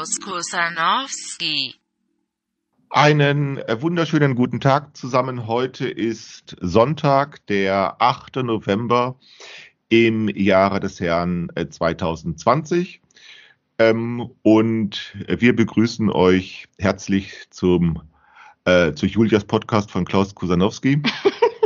Klaus Kusanowski. Einen äh, wunderschönen guten Tag zusammen. Heute ist Sonntag, der 8. November im Jahre des Herrn äh, 2020. Ähm, und wir begrüßen euch herzlich zum äh, zu Julias Podcast von Klaus Kusanowski.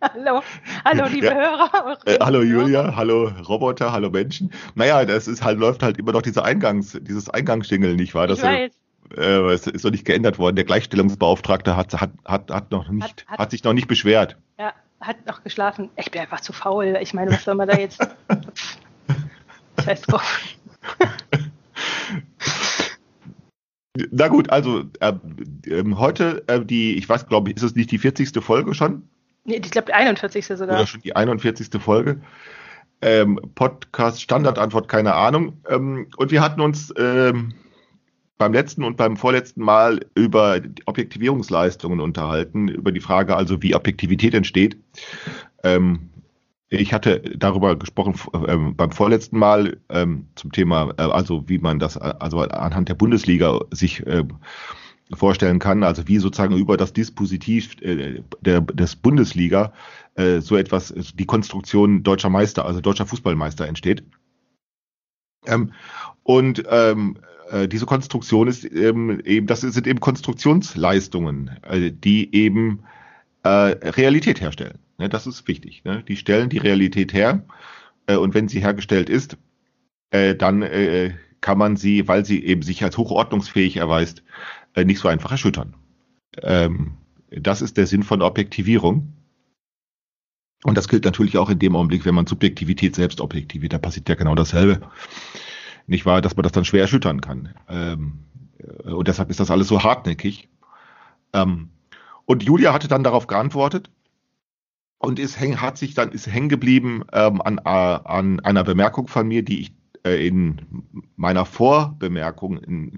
Hallo, hallo liebe Ja. Hörer. Äh, hallo Julia, hallo Roboter, hallo Menschen. Naja, das ist halt, läuft halt immer noch dieser Eingangs, dieses Eingangsdingel, nicht wahr? Ich Das weiß, äh, es ist noch nicht geändert worden. Der Gleichstellungsbeauftragte hat, hat, hat, hat noch nicht, hat, Hat- hat- sich noch nicht beschwert. ja, hat noch geschlafen. Ich bin einfach zu faul. Ich meine, was soll man da jetzt? Scheiß drauf. Na gut, also äh, ähm, heute äh, die, ich weiß, glaube ich, ist es nicht die 40. Folge schon? Nee, ich glaube, die 41. sogar. Oder schon die 41. Folge. Ähm, Podcast Standardantwort, keine Ahnung. Ähm, und wir hatten uns ähm, beim letzten und beim vorletzten Mal über Objektivierungsleistungen unterhalten, über die Frage also, wie Objektivität entsteht. Ähm, ich hatte darüber gesprochen ähm, beim vorletzten Mal ähm, zum Thema, äh, also wie man das äh, also anhand der Bundesliga sich ähm, vorstellen kann, also wie sozusagen über das Dispositiv äh, der, des Bundesliga äh, so etwas, äh, die Konstruktion deutscher Meister, also deutscher Fußballmeister entsteht. Ähm, und ähm, äh, diese Konstruktion ist eben, das sind eben Konstruktionsleistungen, die eben Realität herstellen. Ne, das ist wichtig. Ne? Die stellen die Realität her und wenn sie hergestellt ist, dann kann man sie, weil sie eben sich als hochordnungsfähig erweist, äh, nicht so einfach erschüttern. Ähm, das ist der Sinn von Objektivierung. Und das gilt natürlich auch in dem Augenblick, wenn man Subjektivität selbst objektiviert. Da passiert ja genau dasselbe. Nicht wahr, dass man das dann schwer erschüttern kann. Ähm, äh, und deshalb ist das alles so hartnäckig. Ähm, und Julia hatte dann darauf geantwortet und ist häng, hat sich dann ist hängen geblieben ähm, an, äh, an einer Bemerkung von mir, die ich in meiner Vorbemerkung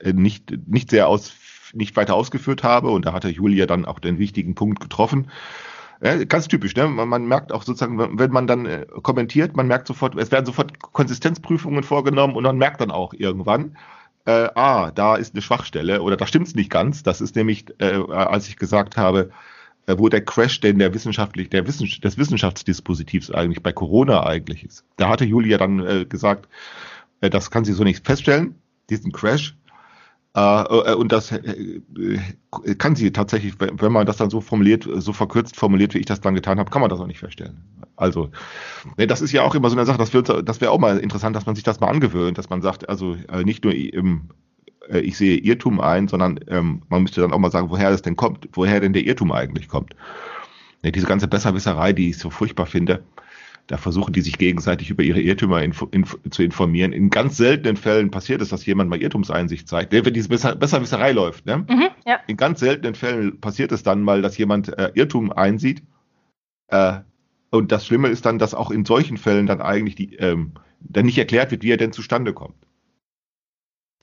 äh, nicht nicht sehr aus nicht weiter ausgeführt habe und da hatte Julia dann auch den wichtigen Punkt getroffen. Ja, ganz typisch, ne? Man, man merkt auch sozusagen, wenn wenn man dann äh, kommentiert, man merkt sofort, es werden sofort Konsistenzprüfungen vorgenommen und man merkt dann auch irgendwann, äh, ah, da ist eine Schwachstelle oder da stimmt es nicht ganz. Das ist nämlich, äh, als ich gesagt habe, äh, wo der Crash denn der wissenschaftlich, der Wissen, des Wissenschaftsdispositivs eigentlich bei Corona eigentlich ist. Da hatte Julia dann äh, gesagt, äh, das kann sie so nicht feststellen, diesen Crash. Äh, äh, und das äh, kann sie tatsächlich, wenn man das dann so formuliert, so verkürzt formuliert, wie ich das dann getan habe, kann man das auch nicht feststellen. Also, ne, das ist ja auch immer so eine Sache, das, das wäre auch mal interessant, dass man sich das mal angewöhnt, dass man sagt, also nicht nur im, äh, ich sehe Irrtum ein, sondern ähm, man müsste dann auch mal sagen, woher das denn kommt, woher denn der Irrtum eigentlich kommt. Ne, diese ganze Besserwisserei, die ich so furchtbar finde, da versuchen die sich gegenseitig über ihre Irrtümer info, info, zu informieren. In ganz seltenen Fällen passiert es, dass jemand mal Irrtumseinsicht zeigt, wenn diese Besser, Besserwisserei läuft. Ne? Mhm, ja. In ganz seltenen Fällen passiert es dann mal, dass jemand äh, Irrtum einsieht. Äh, und das Schlimme ist dann, dass auch in solchen Fällen dann eigentlich die, ähm, dann nicht erklärt wird, wie er denn zustande kommt.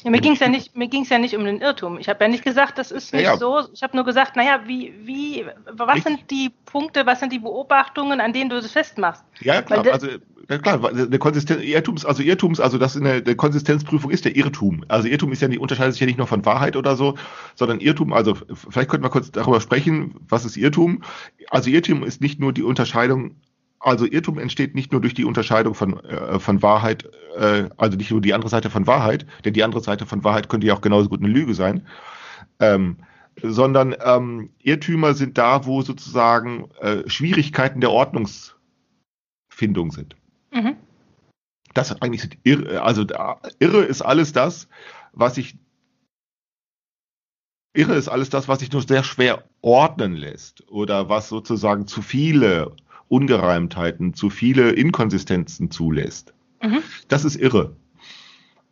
Ja, mir ging es ja, nicht- mir ging's ja nicht um den Irrtum. Ich habe ja nicht gesagt, das ist nicht Ja, ja. so. Ich habe nur gesagt, naja, wie, wie, was Richtig. sind die Punkte, was sind die Beobachtungen, an denen du das festmachst? Ja, klar. Der- Also ja, klar, eine Konsistenz, Irrtums, also Irrtums, also das ist eine, eine Konsistenzprüfung ist der Irrtum. Also Irrtum ist ja nicht, unterscheidet sich ja nicht nur von Wahrheit oder so, sondern Irrtum, also vielleicht könnten wir kurz darüber sprechen, was ist Irrtum? Also Irrtum ist nicht nur die Unterscheidung, also Irrtum entsteht nicht nur durch die Unterscheidung von, äh, von Wahrheit, äh, also nicht nur die andere Seite von Wahrheit, denn die andere Seite von Wahrheit könnte ja auch genauso gut eine Lüge sein. Ähm, sondern ähm, Irrtümer sind da, wo sozusagen äh, Schwierigkeiten der Ordnungsfindung sind. Mhm. Das eigentlich sind irre, also da, irre ist alles das, was ich irre ist alles das, was sich nur sehr schwer ordnen lässt oder was sozusagen zu viele Ungereimtheiten, zu viele Inkonsistenzen zulässt. Mhm. Das ist irre.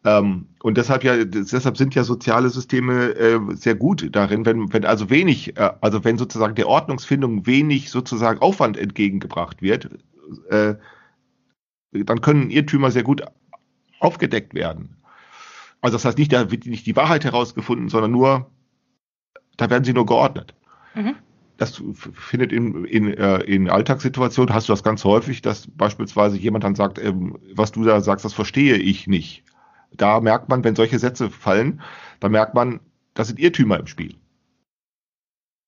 Ähm, und deshalb ja, deshalb sind ja soziale Systeme äh, sehr gut darin, wenn, wenn also wenig, äh, also wenn sozusagen der Ordnungsfindung wenig sozusagen Aufwand entgegengebracht wird, äh, dann können Irrtümer sehr gut aufgedeckt werden. Also das heißt nicht, da wird nicht die Wahrheit herausgefunden, sondern nur, da werden sie nur geordnet. Mhm. Das findet in, in, äh, in Alltagssituationen, hast du das ganz häufig, dass beispielsweise jemand dann sagt, ähm, was du da sagst, das verstehe ich nicht. Da merkt man, wenn solche Sätze fallen, dann merkt man, das sind Irrtümer im Spiel.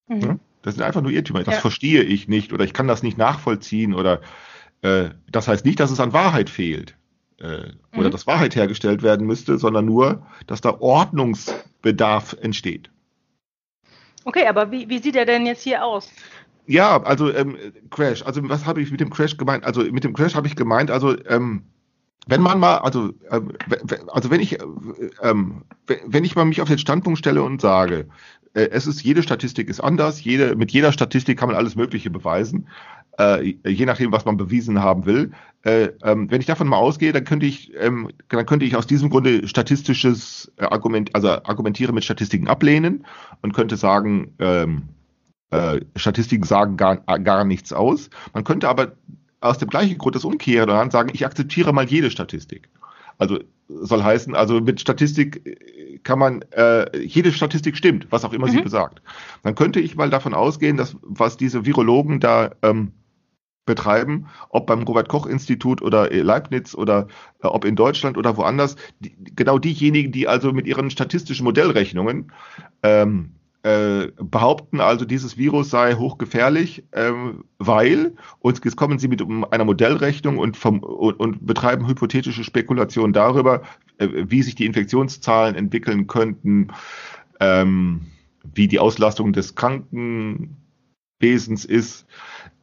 Mhm. Ja? Das sind einfach nur Irrtümer. Das Ja. verstehe ich nicht oder ich kann das nicht nachvollziehen oder äh, das heißt nicht, dass es an Wahrheit fehlt äh, oder Mhm. dass Wahrheit hergestellt werden müsste, sondern nur, dass da Ordnungsbedarf entsteht. Okay, aber wie, wie sieht er denn jetzt hier aus? Ja, also ähm, Crash. Also was habe ich mit dem Crash gemeint? Also mit dem Crash habe ich gemeint, also ähm, wenn man mal, also w- also wenn ich äh, ähm, wenn ich mal mich auf den Standpunkt stelle und sage, äh, es ist jede Statistik ist anders, jede mit jeder Statistik kann man alles Mögliche beweisen, äh, je nachdem, was man bewiesen haben will. Äh, ähm, wenn ich davon mal ausgehe, dann könnte ich, ähm, dann könnte ich aus diesem Grunde statistisches äh, Argument, also argumentiere mit Statistiken ablehnen und könnte sagen, ähm, äh, Statistiken sagen gar, gar nichts aus. Man könnte aber aus dem gleichen Grund das umkehren sagen, ich akzeptiere mal jede Statistik. Also soll heißen, also mit Statistik äh, kann man, äh, jede Statistik stimmt, was auch immer sie Mhm. besagt. Dann könnte ich mal davon ausgehen, dass was diese Virologen da ähm, betreiben, ob beim Robert-Koch-Institut oder äh, Leibniz oder äh, ob in Deutschland oder woanders, die, genau diejenigen, die also mit ihren statistischen Modellrechnungen ähm, äh, behaupten also, dieses Virus sei hochgefährlich, ähm, weil, und jetzt kommen sie mit einer Modellrechnung und, vom, und, und betreiben hypothetische Spekulationen darüber, äh, wie sich die Infektionszahlen entwickeln könnten, ähm, wie die Auslastung des Krankenwesens ist,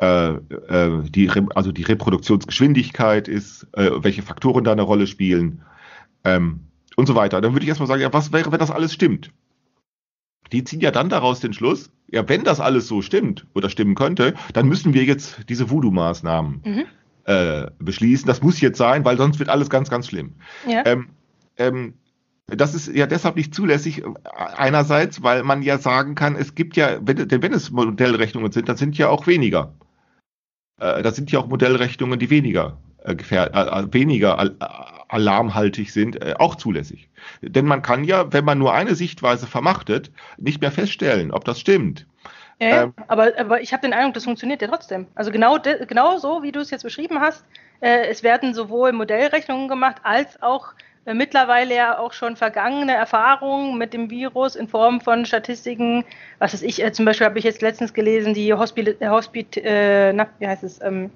äh, äh, die, also die Reproduktionsgeschwindigkeit ist, äh, welche Faktoren da eine Rolle spielen ähm, und so weiter. Dann würde ich erstmal sagen, ja, was wäre, wenn das alles stimmt? Die ziehen ja dann daraus den Schluss, ja, wenn das alles so stimmt oder stimmen könnte, dann müssen wir jetzt diese Voodoo-Maßnahmen Mhm. äh, beschließen. Das muss jetzt sein, weil sonst wird alles ganz, ganz schlimm. Ja. Ähm, ähm, das ist ja deshalb nicht zulässig. äh, Einerseits, weil man ja sagen kann, es gibt ja, wenn, denn wenn es Modellrechnungen sind, dann sind ja auch weniger. Äh, das sind ja auch Modellrechnungen, die weniger äh, gefähr äh, äh, weniger al alarmhaltig sind, äh, auch zulässig. Denn man kann ja, wenn man nur eine Sichtweise vermachtet, nicht mehr feststellen, ob das stimmt. Ja. Ähm, aber, aber ich habe den Eindruck, das funktioniert ja trotzdem. Also genau, genau so, wie du es jetzt beschrieben hast. Äh, es werden sowohl Modellrechnungen gemacht, als auch mittlerweile ja auch schon vergangene Erfahrungen mit dem Virus in Form von Statistiken. Was weiß ich, äh, zum Beispiel habe ich jetzt letztens gelesen, die Hospit, Hospit äh, na, wie heißt es, ähm,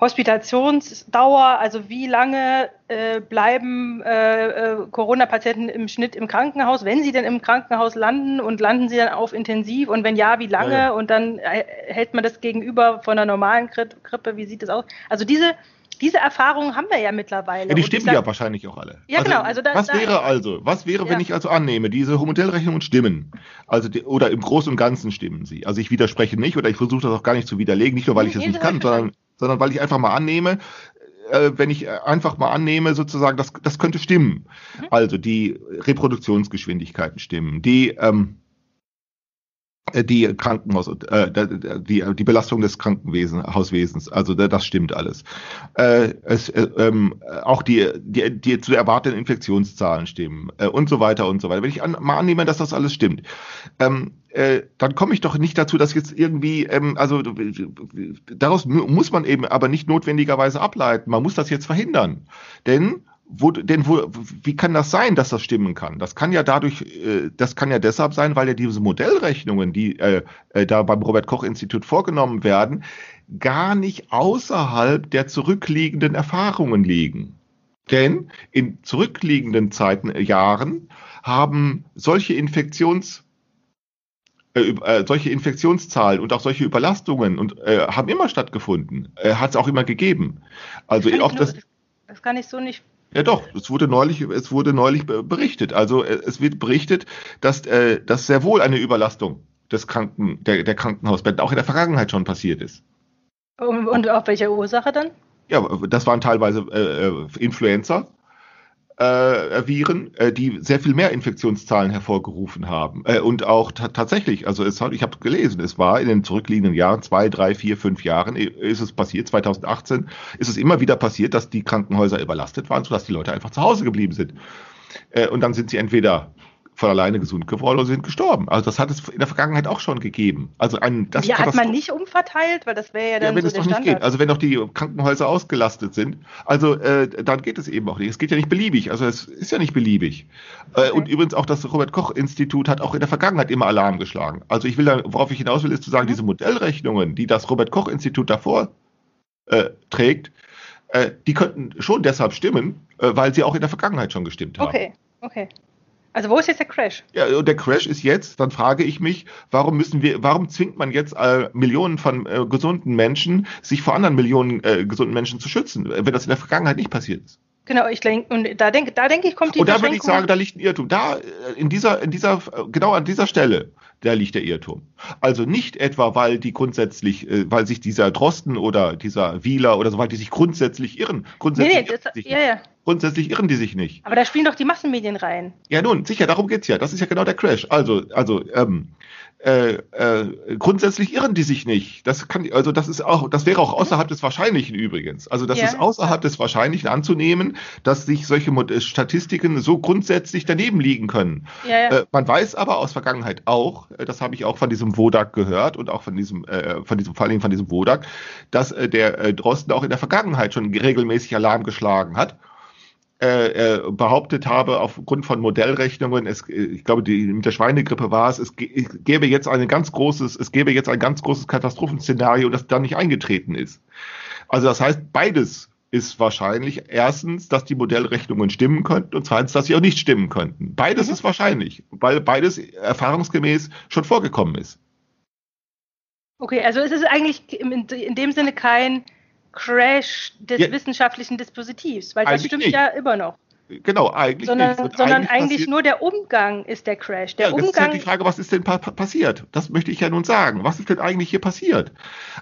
Hospitationsdauer, also wie lange äh, bleiben äh, äh, Corona-Patienten im Schnitt im Krankenhaus, wenn sie denn im Krankenhaus landen und landen sie dann auf Intensiv und wenn ja, wie lange Ja, ja. und dann äh, hält man das gegenüber von einer normalen Gri Grippe, wie sieht das aus? Also diese, diese Erfahrungen haben wir ja mittlerweile. Ja, die stimmen sag- ja wahrscheinlich auch alle. Ja, genau, also da- was da- wäre also, was wäre, wenn Ja. ich also annehme, diese Modellrechnungen stimmen, also die, oder im Großen und Ganzen stimmen sie. Also ich widerspreche nicht oder ich versuche das auch gar nicht zu widerlegen, nicht nur weil ich das nicht kann, sondern, sondern weil ich einfach mal annehme, äh, wenn ich äh, einfach mal annehme, sozusagen, das, das könnte stimmen. Mhm. Also die Reproduktionsgeschwindigkeiten stimmen, die ähm, äh, die Krankenhaus, äh, die, die Belastung des Krankenhauswesens, also da- das stimmt alles. Äh, es, äh, ähm, auch die, die, die zu erwartenden Infektionszahlen stimmen äh, und so weiter und so weiter. Wenn ich an, mal annehme, dass das alles stimmt, ähm, äh, dann komme ich doch nicht dazu, dass jetzt irgendwie, ähm, also daraus mu- muss man eben aber nicht notwendigerweise ableiten. Man muss das jetzt verhindern. Denn wo, denn wo, wie kann das sein, dass das stimmen kann? Das kann ja dadurch, äh, das kann ja deshalb sein, weil ja diese Modellrechnungen, die äh, äh, da beim Robert Koch Institut vorgenommen werden, gar nicht außerhalb der zurückliegenden Erfahrungen liegen. Denn in zurückliegenden Zeiten, äh, Jahren haben solche Infektions äh, äh, solche Infektionszahlen und auch solche Überlastungen und äh, haben immer stattgefunden, äh, hat es auch immer gegeben. Also kann ich nur- das das kann ich so nicht. Ja doch, es wurde neulich, es wurde neulich be- berichtet. Also äh, es wird berichtet, dass, äh, dass sehr wohl eine Überlastung des Kranken, der, der Krankenhausbetten auch in der Vergangenheit schon passiert ist. Und, und auf welcher Ursache dann? Ja, das waren teilweise äh, äh, Influenza. Äh, Viren, äh, die sehr viel mehr Infektionszahlen hervorgerufen haben. Äh, und auch ta tatsächlich, also es hat, ich habe gelesen, es war in den zurückliegenden Jahren, zwei, drei, vier, fünf Jahren, ist es passiert, 2018 ist es immer wieder passiert, dass die Krankenhäuser überlastet waren, sodass die Leute einfach zu Hause geblieben sind. Äh, und dann sind sie entweder von alleine gesund geworden oder sind gestorben. Also das hat es in der Vergangenheit auch schon gegeben. Also ein, das Die hat man nicht umverteilt, weil das wäre ja dann ja, wenn so es doch nicht Standard. geht. Also wenn doch die Krankenhäuser ausgelastet sind, also äh, dann geht es eben auch nicht. Es geht ja nicht beliebig. Also es ist ja nicht beliebig. Äh, Okay. und übrigens auch das Robert Koch Institut hat auch in der Vergangenheit immer Alarm geschlagen. Also ich will da, worauf ich hinaus will, ist zu sagen, Mhm. diese Modellrechnungen, die das Robert Koch Institut davor äh, trägt, äh, die könnten schon deshalb stimmen, äh, weil sie auch in der Vergangenheit schon gestimmt haben. Okay, okay. Also wo ist jetzt der Crash? Ja, und der Crash ist jetzt, dann frage ich mich, warum müssen wir, warum zwingt man jetzt äh, Millionen von äh, gesunden Menschen, sich vor anderen Millionen äh, gesunden Menschen zu schützen, wenn das in der Vergangenheit nicht passiert ist? Genau, ich denke, und da denke, da denke ich, kommt die Und da würde ich sagen, da liegt ein Irrtum. Da, äh, in dieser, in dieser, äh, genau an dieser Stelle, da liegt der Irrtum. Also nicht etwa, weil die grundsätzlich, äh, weil sich dieser Drosten oder dieser Wieler oder so, weil die sich grundsätzlich irren. Nee, Grundsätzlich, nee, irren das, die sich ja, nicht. ja. grundsätzlich irren die sich nicht. Aber da spielen doch die Massenmedien rein. Ja, nun, sicher, darum geht's ja. Das ist ja genau der Crash. Also, also, ähm, äh, äh, grundsätzlich irren die sich nicht. Das kann, also das ist auch, das wäre auch außerhalb des Wahrscheinlichen übrigens. Also das Ja. ist außerhalb des Wahrscheinlichen anzunehmen, dass sich solche äh, Statistiken so grundsätzlich daneben liegen können. Ja, ja. Äh, man weiß aber aus Vergangenheit auch, äh, das habe ich auch von diesem Wodak gehört und auch von diesem, äh, von diesem, vor allem von diesem Wodak, dass der Drosten auch in der Vergangenheit schon regelmäßig Alarm geschlagen hat äh, äh, behauptet habe, aufgrund von Modellrechnungen, es, äh, ich glaube, die, mit der Schweinegrippe war es, es es gäbe jetzt ein ganz großes, es gäbe jetzt ein ganz großes Katastrophenszenario, das dann nicht eingetreten ist. Also das heißt, beides ist wahrscheinlich. Erstens, dass die Modellrechnungen stimmen könnten und zweitens, dass sie auch nicht stimmen könnten. Beides Mhm. ist wahrscheinlich, weil beides erfahrungsgemäß schon vorgekommen ist. Okay, also es ist eigentlich in, in dem Sinne kein Crash des Ja. wissenschaftlichen Dispositivs, weil das Eigentlich stimmt nicht. ja immer noch. Genau, eigentlich Sondern, nicht. Sondern eigentlich, passiert- nur der Umgang ist der Crash. Der ja, jetzt ist Umgang. halt die Frage, was ist denn pa pa passiert? Das möchte ich ja nun sagen. Was ist denn eigentlich hier passiert?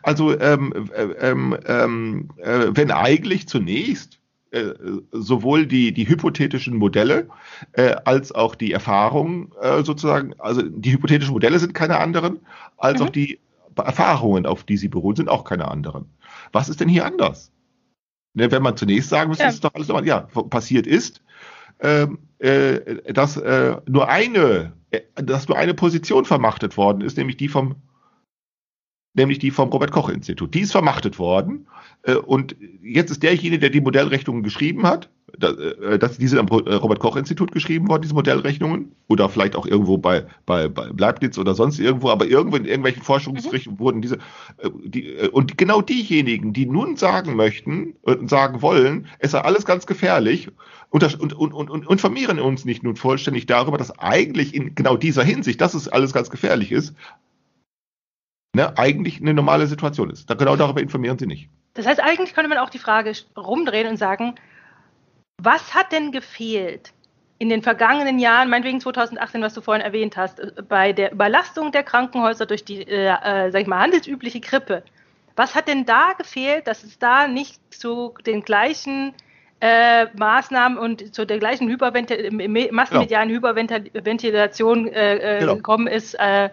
Also, ähm, äh, ähm, ähm, äh, wenn eigentlich zunächst äh, sowohl die, die hypothetischen Modelle äh, als auch die Erfahrungen äh, sozusagen, also die hypothetischen Modelle sind keine anderen, als Mhm. auch die Erfahrungen, auf die sie beruhen, sind auch keine anderen. Was ist denn hier anders? Ne, wenn man zunächst sagen müsste, Ja. ist doch alles normal. Ja, passiert ist, ähm, äh, dass äh, nur eine, äh, dass nur eine Position vermachtet worden ist, nämlich die vom, nämlich die vom Robert Koch Institut. Die ist vermachtet worden äh, und jetzt ist derjenige, der die Modellrechnungen geschrieben hat, dass diese am Ro- äh, Robert Koch Institut geschrieben worden, diese Modellrechnungen oder vielleicht auch irgendwo bei, bei, bei Leibniz oder sonst irgendwo, aber irgendwo in irgendwelchen Forschungsrichtungen wurden diese äh, die, äh, und genau diejenigen, die nun sagen möchten und sagen wollen, es sei alles ganz gefährlich und, und, und, und, informieren uns nicht nun vollständig darüber, dass eigentlich in genau dieser Hinsicht, dass es alles ganz gefährlich ist, ne, eigentlich eine normale Situation ist. Genau darüber informieren sie nicht. Das heißt, eigentlich könnte man auch die Frage rumdrehen und sagen, was hat denn gefehlt in den vergangenen Jahren, meinetwegen 2018, was du vorhin erwähnt hast, äh, bei der Überlastung der Krankenhäuser durch die, äh, äh, sag ich mal, handelsübliche Grippe? Was hat denn da gefehlt, dass es da nicht zu den gleichen äh, Maßnahmen und zu der gleichen Hyperventil massenmedialen Hyperventilation äh, äh, Genau. gekommen ist äh,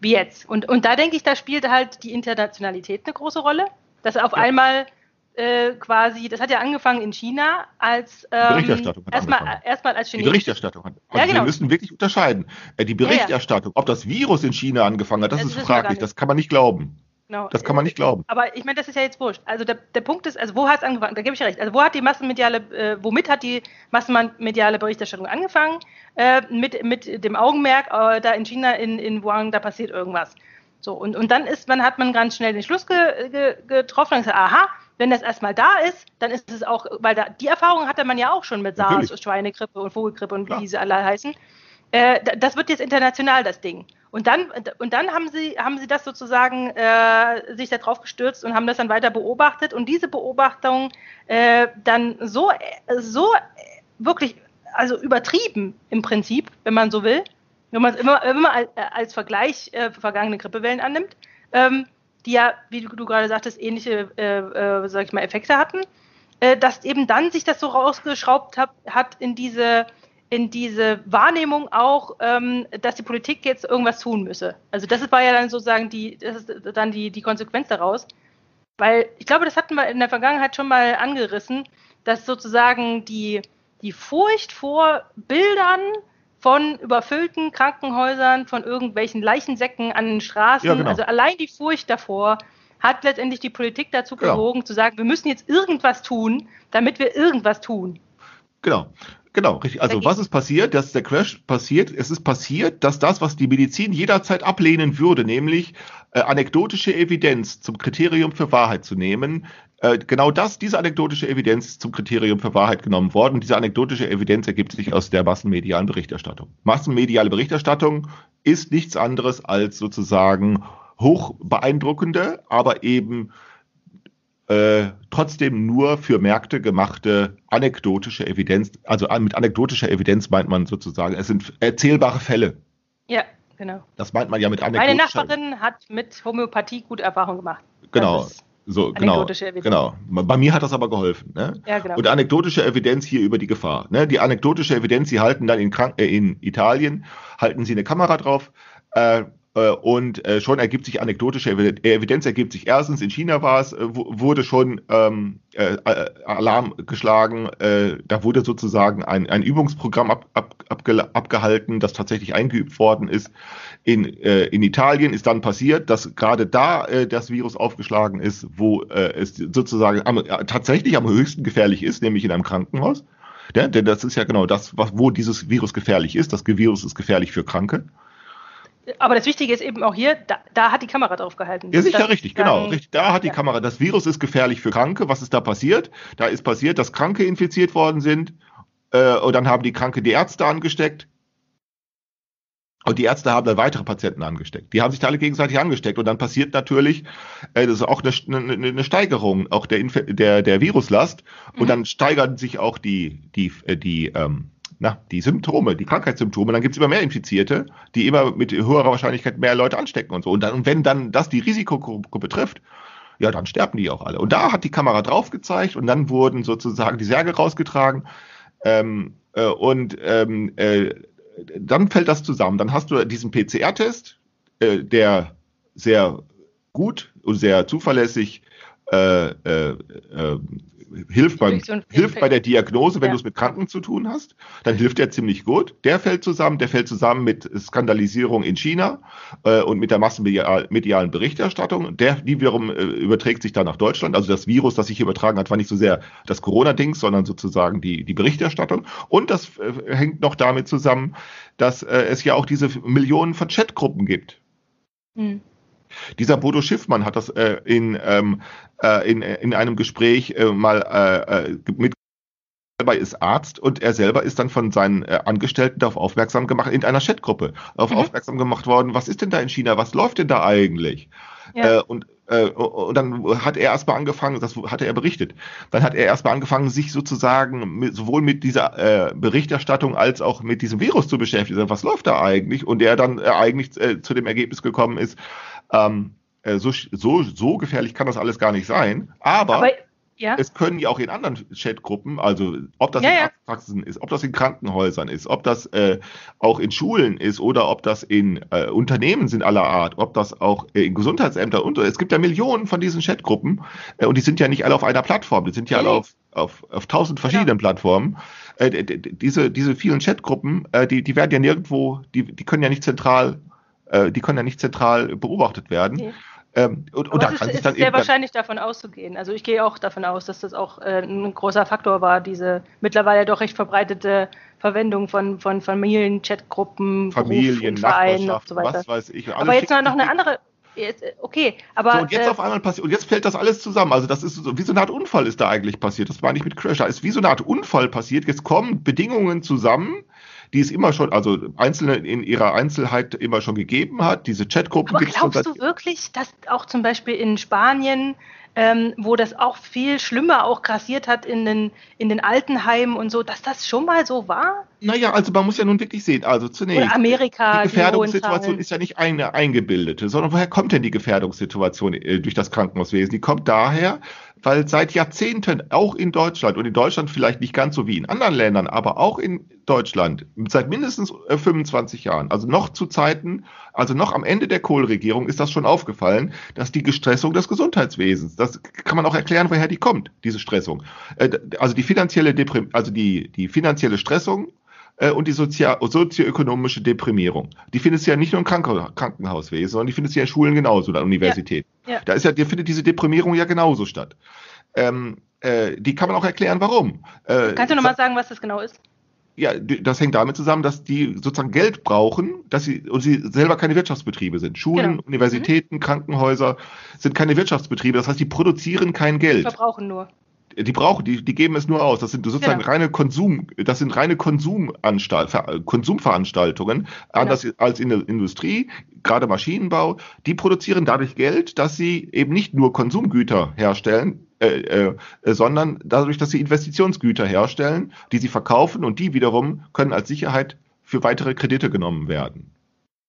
wie jetzt? Und, und da denke ich, da spielt halt die Internationalität eine große Rolle, dass auf Ja. einmal äh, quasi, das hat ja angefangen in China als ähm, Berichterstattung erstmal, erstmal als Die Chinesisch. Berichterstattung hat. Ja, Also genau. Wir müssen wirklich unterscheiden. Äh, Die. Berichterstattung, ob das Virus in China angefangen hat, das, Das ist fraglich. Das kann man nicht glauben. Genau. Das kann man nicht glauben. Aber ich meine, das ist ja jetzt wurscht. Also der, der Punkt ist, also wo hat es angefangen? Da gebe ich ja recht. Also wo hat die massenmediale, äh, womit hat die massenmediale Berichterstattung angefangen? Äh, mit, mit dem Augenmerk, äh, da in China, in, in Wuhan, da passiert irgendwas. So, und, und dann ist man, hat man ganz schnell den Schluss ge, ge, getroffen und gesagt, aha, wenn das erstmal da ist, dann ist es auch, weil da, die Erfahrung hatte man ja auch schon mit SARS, Natürlich. Schweinegrippe und Vogelgrippe und Klar. wie sie alle heißen. Äh, da- das wird jetzt international, das Ding. Und dann, und dann haben sie, haben sie das sozusagen äh, sich da drauf gestürzt und haben das dann weiter beobachtet und diese Beobachtung äh, dann so, so wirklich, also übertrieben im Prinzip, wenn man so will, wenn man es immer, immer als, als Vergleich äh, vergangene Grippewellen annimmt, ähm, die ja, wie du, gerade sagtest, ähnliche, äh, äh, sag ich mal, Effekte hatten, äh, dass eben dann sich das so rausgeschraubt hat, hat in diese in diese Wahrnehmung auch, ähm, dass die Politik jetzt irgendwas tun müsse. Also das war ja dann sozusagen die, das ist dann die, die Konsequenz daraus. Weil ich glaube, das hatten wir in der Vergangenheit schon mal angerissen, dass sozusagen die, die Furcht vor Bildern von überfüllten Krankenhäusern, von irgendwelchen Leichensäcken an den Straßen. Ja, genau. Also allein die Furcht davor hat letztendlich die Politik dazu Genau. bewogen, zu sagen, wir müssen jetzt irgendwas tun, damit wir irgendwas tun. Genau. Genau, richtig. Also was ist passiert? Dass der Crash passiert. Es ist passiert, dass das, was die Medizin jederzeit ablehnen würde, nämlich äh, anekdotische Evidenz zum Kriterium für Wahrheit zu nehmen, genau das, diese anekdotische Evidenz ist zum Kriterium für Wahrheit genommen worden. Diese anekdotische Evidenz ergibt sich aus der massenmedialen Berichterstattung. Massenmediale Berichterstattung ist nichts anderes als sozusagen hoch beeindruckende, aber eben äh, trotzdem nur für Märkte gemachte anekdotische Evidenz. Also an- mit anekdotischer Evidenz meint man sozusagen, es sind erzählbare Fälle. Ja, genau. Das meint man ja mit Meine anekdotischer Nachbarin hat mit Homöopathie gute Erfahrungen gemacht. Genau. Das ist, So, genau, Anekdotische Evidenz. genau. Bei mir hat das aber geholfen. Ne? ja, genau. Und anekdotische Evidenz hier über die Gefahr. Ne? Die anekdotische Evidenz, sie halten dann in, Krank äh, in Italien, halten sie eine Kamera drauf äh, und äh, schon ergibt sich anekdotische Evidenz, ergibt sich erstens, in China war es, äh, wu- wurde schon ähm, äh, äh, Alarm geschlagen, äh, da wurde sozusagen ein, ein Übungsprogramm ab, ab, abge, abgehalten, das tatsächlich eingeübt worden ist. In, äh, in Italien ist dann passiert, dass gerade da äh, das Virus aufgeschlagen ist, wo äh, es sozusagen am, äh, tatsächlich am höchsten gefährlich ist, nämlich in einem Krankenhaus. Ja, denn das ist ja genau das, was, wo dieses Virus gefährlich ist. Das Virus ist gefährlich für Kranke. Aber das Wichtige ist eben auch hier, da, da hat die Kamera drauf gehalten. Ja, sicher, Das richtig, dann- genau. Richtig. Da hat die ja. Kamera. Das Virus ist gefährlich für Kranke. Was ist da passiert? Da ist passiert, dass Kranke infiziert worden sind. Äh, und dann haben die Kranke die Ärzte angesteckt. Und die Ärzte haben dann weitere Patienten angesteckt. Die haben sich da alle gegenseitig angesteckt. Und dann passiert natürlich, äh, das ist auch eine, eine, eine Steigerung auch der, Inf der, der Viruslast. Und Mhm. dann steigern sich auch die, die, äh, die, ähm, na, die Symptome, die Krankheitssymptome. Dann gibt es immer mehr Infizierte, die immer mit höherer Wahrscheinlichkeit mehr Leute anstecken und so. Und, dann, und wenn dann das die Risikogruppe betrifft, ja, dann sterben die auch alle. Und da hat die Kamera drauf gezeigt und dann wurden sozusagen die Särge rausgetragen. Ähm, äh, und ähm, äh, dann fällt das zusammen. Dann hast du diesen PCR-Test, äh, der sehr gut und sehr zuverlässig äh, äh, äh, hilft, beim, so hilft bei der Diagnose, wenn Ja. du es mit Kranken zu tun hast. Dann hilft der ziemlich gut. Der fällt zusammen, der fällt zusammen mit Skandalisierung in China äh, und mit der massenmedialen Berichterstattung. Der, die wiederum äh, überträgt sich dann nach Deutschland. Also das Virus, das sich hier übertragen hat, war nicht so sehr das Corona-Dings, sondern sozusagen die, die Berichterstattung. Und das äh, hängt noch damit zusammen, dass äh, es ja auch diese Millionen von Chatgruppen gibt. Hm. Dieser Bodo Schiffmann hat das äh, in, ähm, äh, in, in einem Gespräch äh, mal äh, äh, mit selber ist Arzt und er selber ist dann von seinen äh, Angestellten darauf aufmerksam gemacht, in einer Chatgruppe, darauf Mhm. aufmerksam gemacht worden, was ist denn da in China, was läuft denn da eigentlich? Ja. Äh, und, äh, und dann hat er erstmal angefangen, das hatte er berichtet, dann hat er erstmal angefangen, sich sozusagen mit, sowohl mit dieser äh, Berichterstattung als auch mit diesem Virus zu beschäftigen. Was läuft da eigentlich? Und er dann äh, eigentlich zu dem Ergebnis gekommen ist, ähm, äh, so, so, so gefährlich kann das alles gar nicht sein. Aber, Aber ja, es können ja auch in anderen Chatgruppen, also ob das Ja, in ja. Arztpraxen ist, ob das in Krankenhäusern ist, ob das äh, auch in Schulen ist oder ob das in äh, Unternehmen sind aller Art, ob das auch äh, in Gesundheitsämtern und es gibt ja Millionen von diesen Chatgruppen äh, und die sind ja nicht alle auf einer Plattform, die sind ja alle auf, auf, auf tausend verschiedenen Plattformen. Äh, diese, diese vielen Chatgruppen, äh, die, die werden ja nirgendwo, die, die können ja nicht zentral, äh, die können ja nicht zentral beobachtet werden. Nee. Ähm, und, und da es ist, kann sich ist dann sehr eben dann, wahrscheinlich davon auszugehen. Also ich gehe auch davon aus, dass das auch äh, ein großer Faktor war, diese mittlerweile doch recht verbreitete Verwendung von, von Familien, Chatgruppen, Familien, Beruf und Vereinen und so weiter. was weiß ich. aber jetzt noch eine andere. Jetzt, äh, okay, aber So, und jetzt äh, auf einmal passiert, und jetzt fällt das alles zusammen. Also, das ist so, wie so eine Art Unfall ist da eigentlich passiert. Das war nicht mit Crash, da ist wie so eine Art Unfall passiert. Jetzt kommen Bedingungen zusammen, die es immer schon, also Einzelne in ihrer Einzelheit immer schon gegeben hat. Diese Chatgruppen gibt es schon glaubst seit. du wirklich, dass auch zum Beispiel in Spanien, ähm, wo das auch viel schlimmer auch grassiert hat in den, in den Altenheimen und so, dass das schon mal so war? Naja, also man muss ja nun wirklich sehen. Also zunächst. Oder Amerika, die die Gefährdungssituation Zahlen. ist ja nicht eine eingebildete, sondern woher kommt denn die Gefährdungssituation äh, durch das Krankenhauswesen? Die kommt daher, weil seit Jahrzehnten, auch in Deutschland und in Deutschland vielleicht nicht ganz so wie in anderen Ländern, aber auch in Deutschland, seit mindestens äh, 25 Jahren, also noch zu Zeiten, also noch am Ende der Kohl-Regierung ist das schon aufgefallen, dass die Gestressung des Gesundheitswesens, das kann man auch erklären, woher die kommt, diese Stressung. Äh, Also die finanzielle Deprim also die, die finanzielle Stressung äh, und die sozioökonomische Deprimierung. Die findest du ja nicht nur im Kranken Krankenhauswesen, sondern die findest du ja in Schulen genauso, oder Universitäten. Ja, ja. Da ist ja, da findet diese Deprimierung ja genauso statt. Ähm, äh, die kann man auch erklären, warum. Äh, Kannst du nochmal sagen, was das genau ist? Ja, die- das hängt damit zusammen, dass die sozusagen Geld brauchen, dass sie und sie selber keine Wirtschaftsbetriebe sind. Schulen, Genau. Universitäten, Krankenhäuser sind keine Wirtschaftsbetriebe. Das heißt, die produzieren kein Geld. Verbrauchen nur. Die brauchen, die, die geben es nur aus. Das sind sozusagen Genau. reine Konsum, das sind reine Konsumanstalt, Ver- Konsumveranstaltungen, anders als in der Industrie, gerade Maschinenbau. Die produzieren dadurch Geld, dass sie eben nicht nur Konsumgüter herstellen, äh, äh, sondern dadurch, dass sie Investitionsgüter herstellen, die sie verkaufen und die wiederum können als Sicherheit für weitere Kredite genommen werden.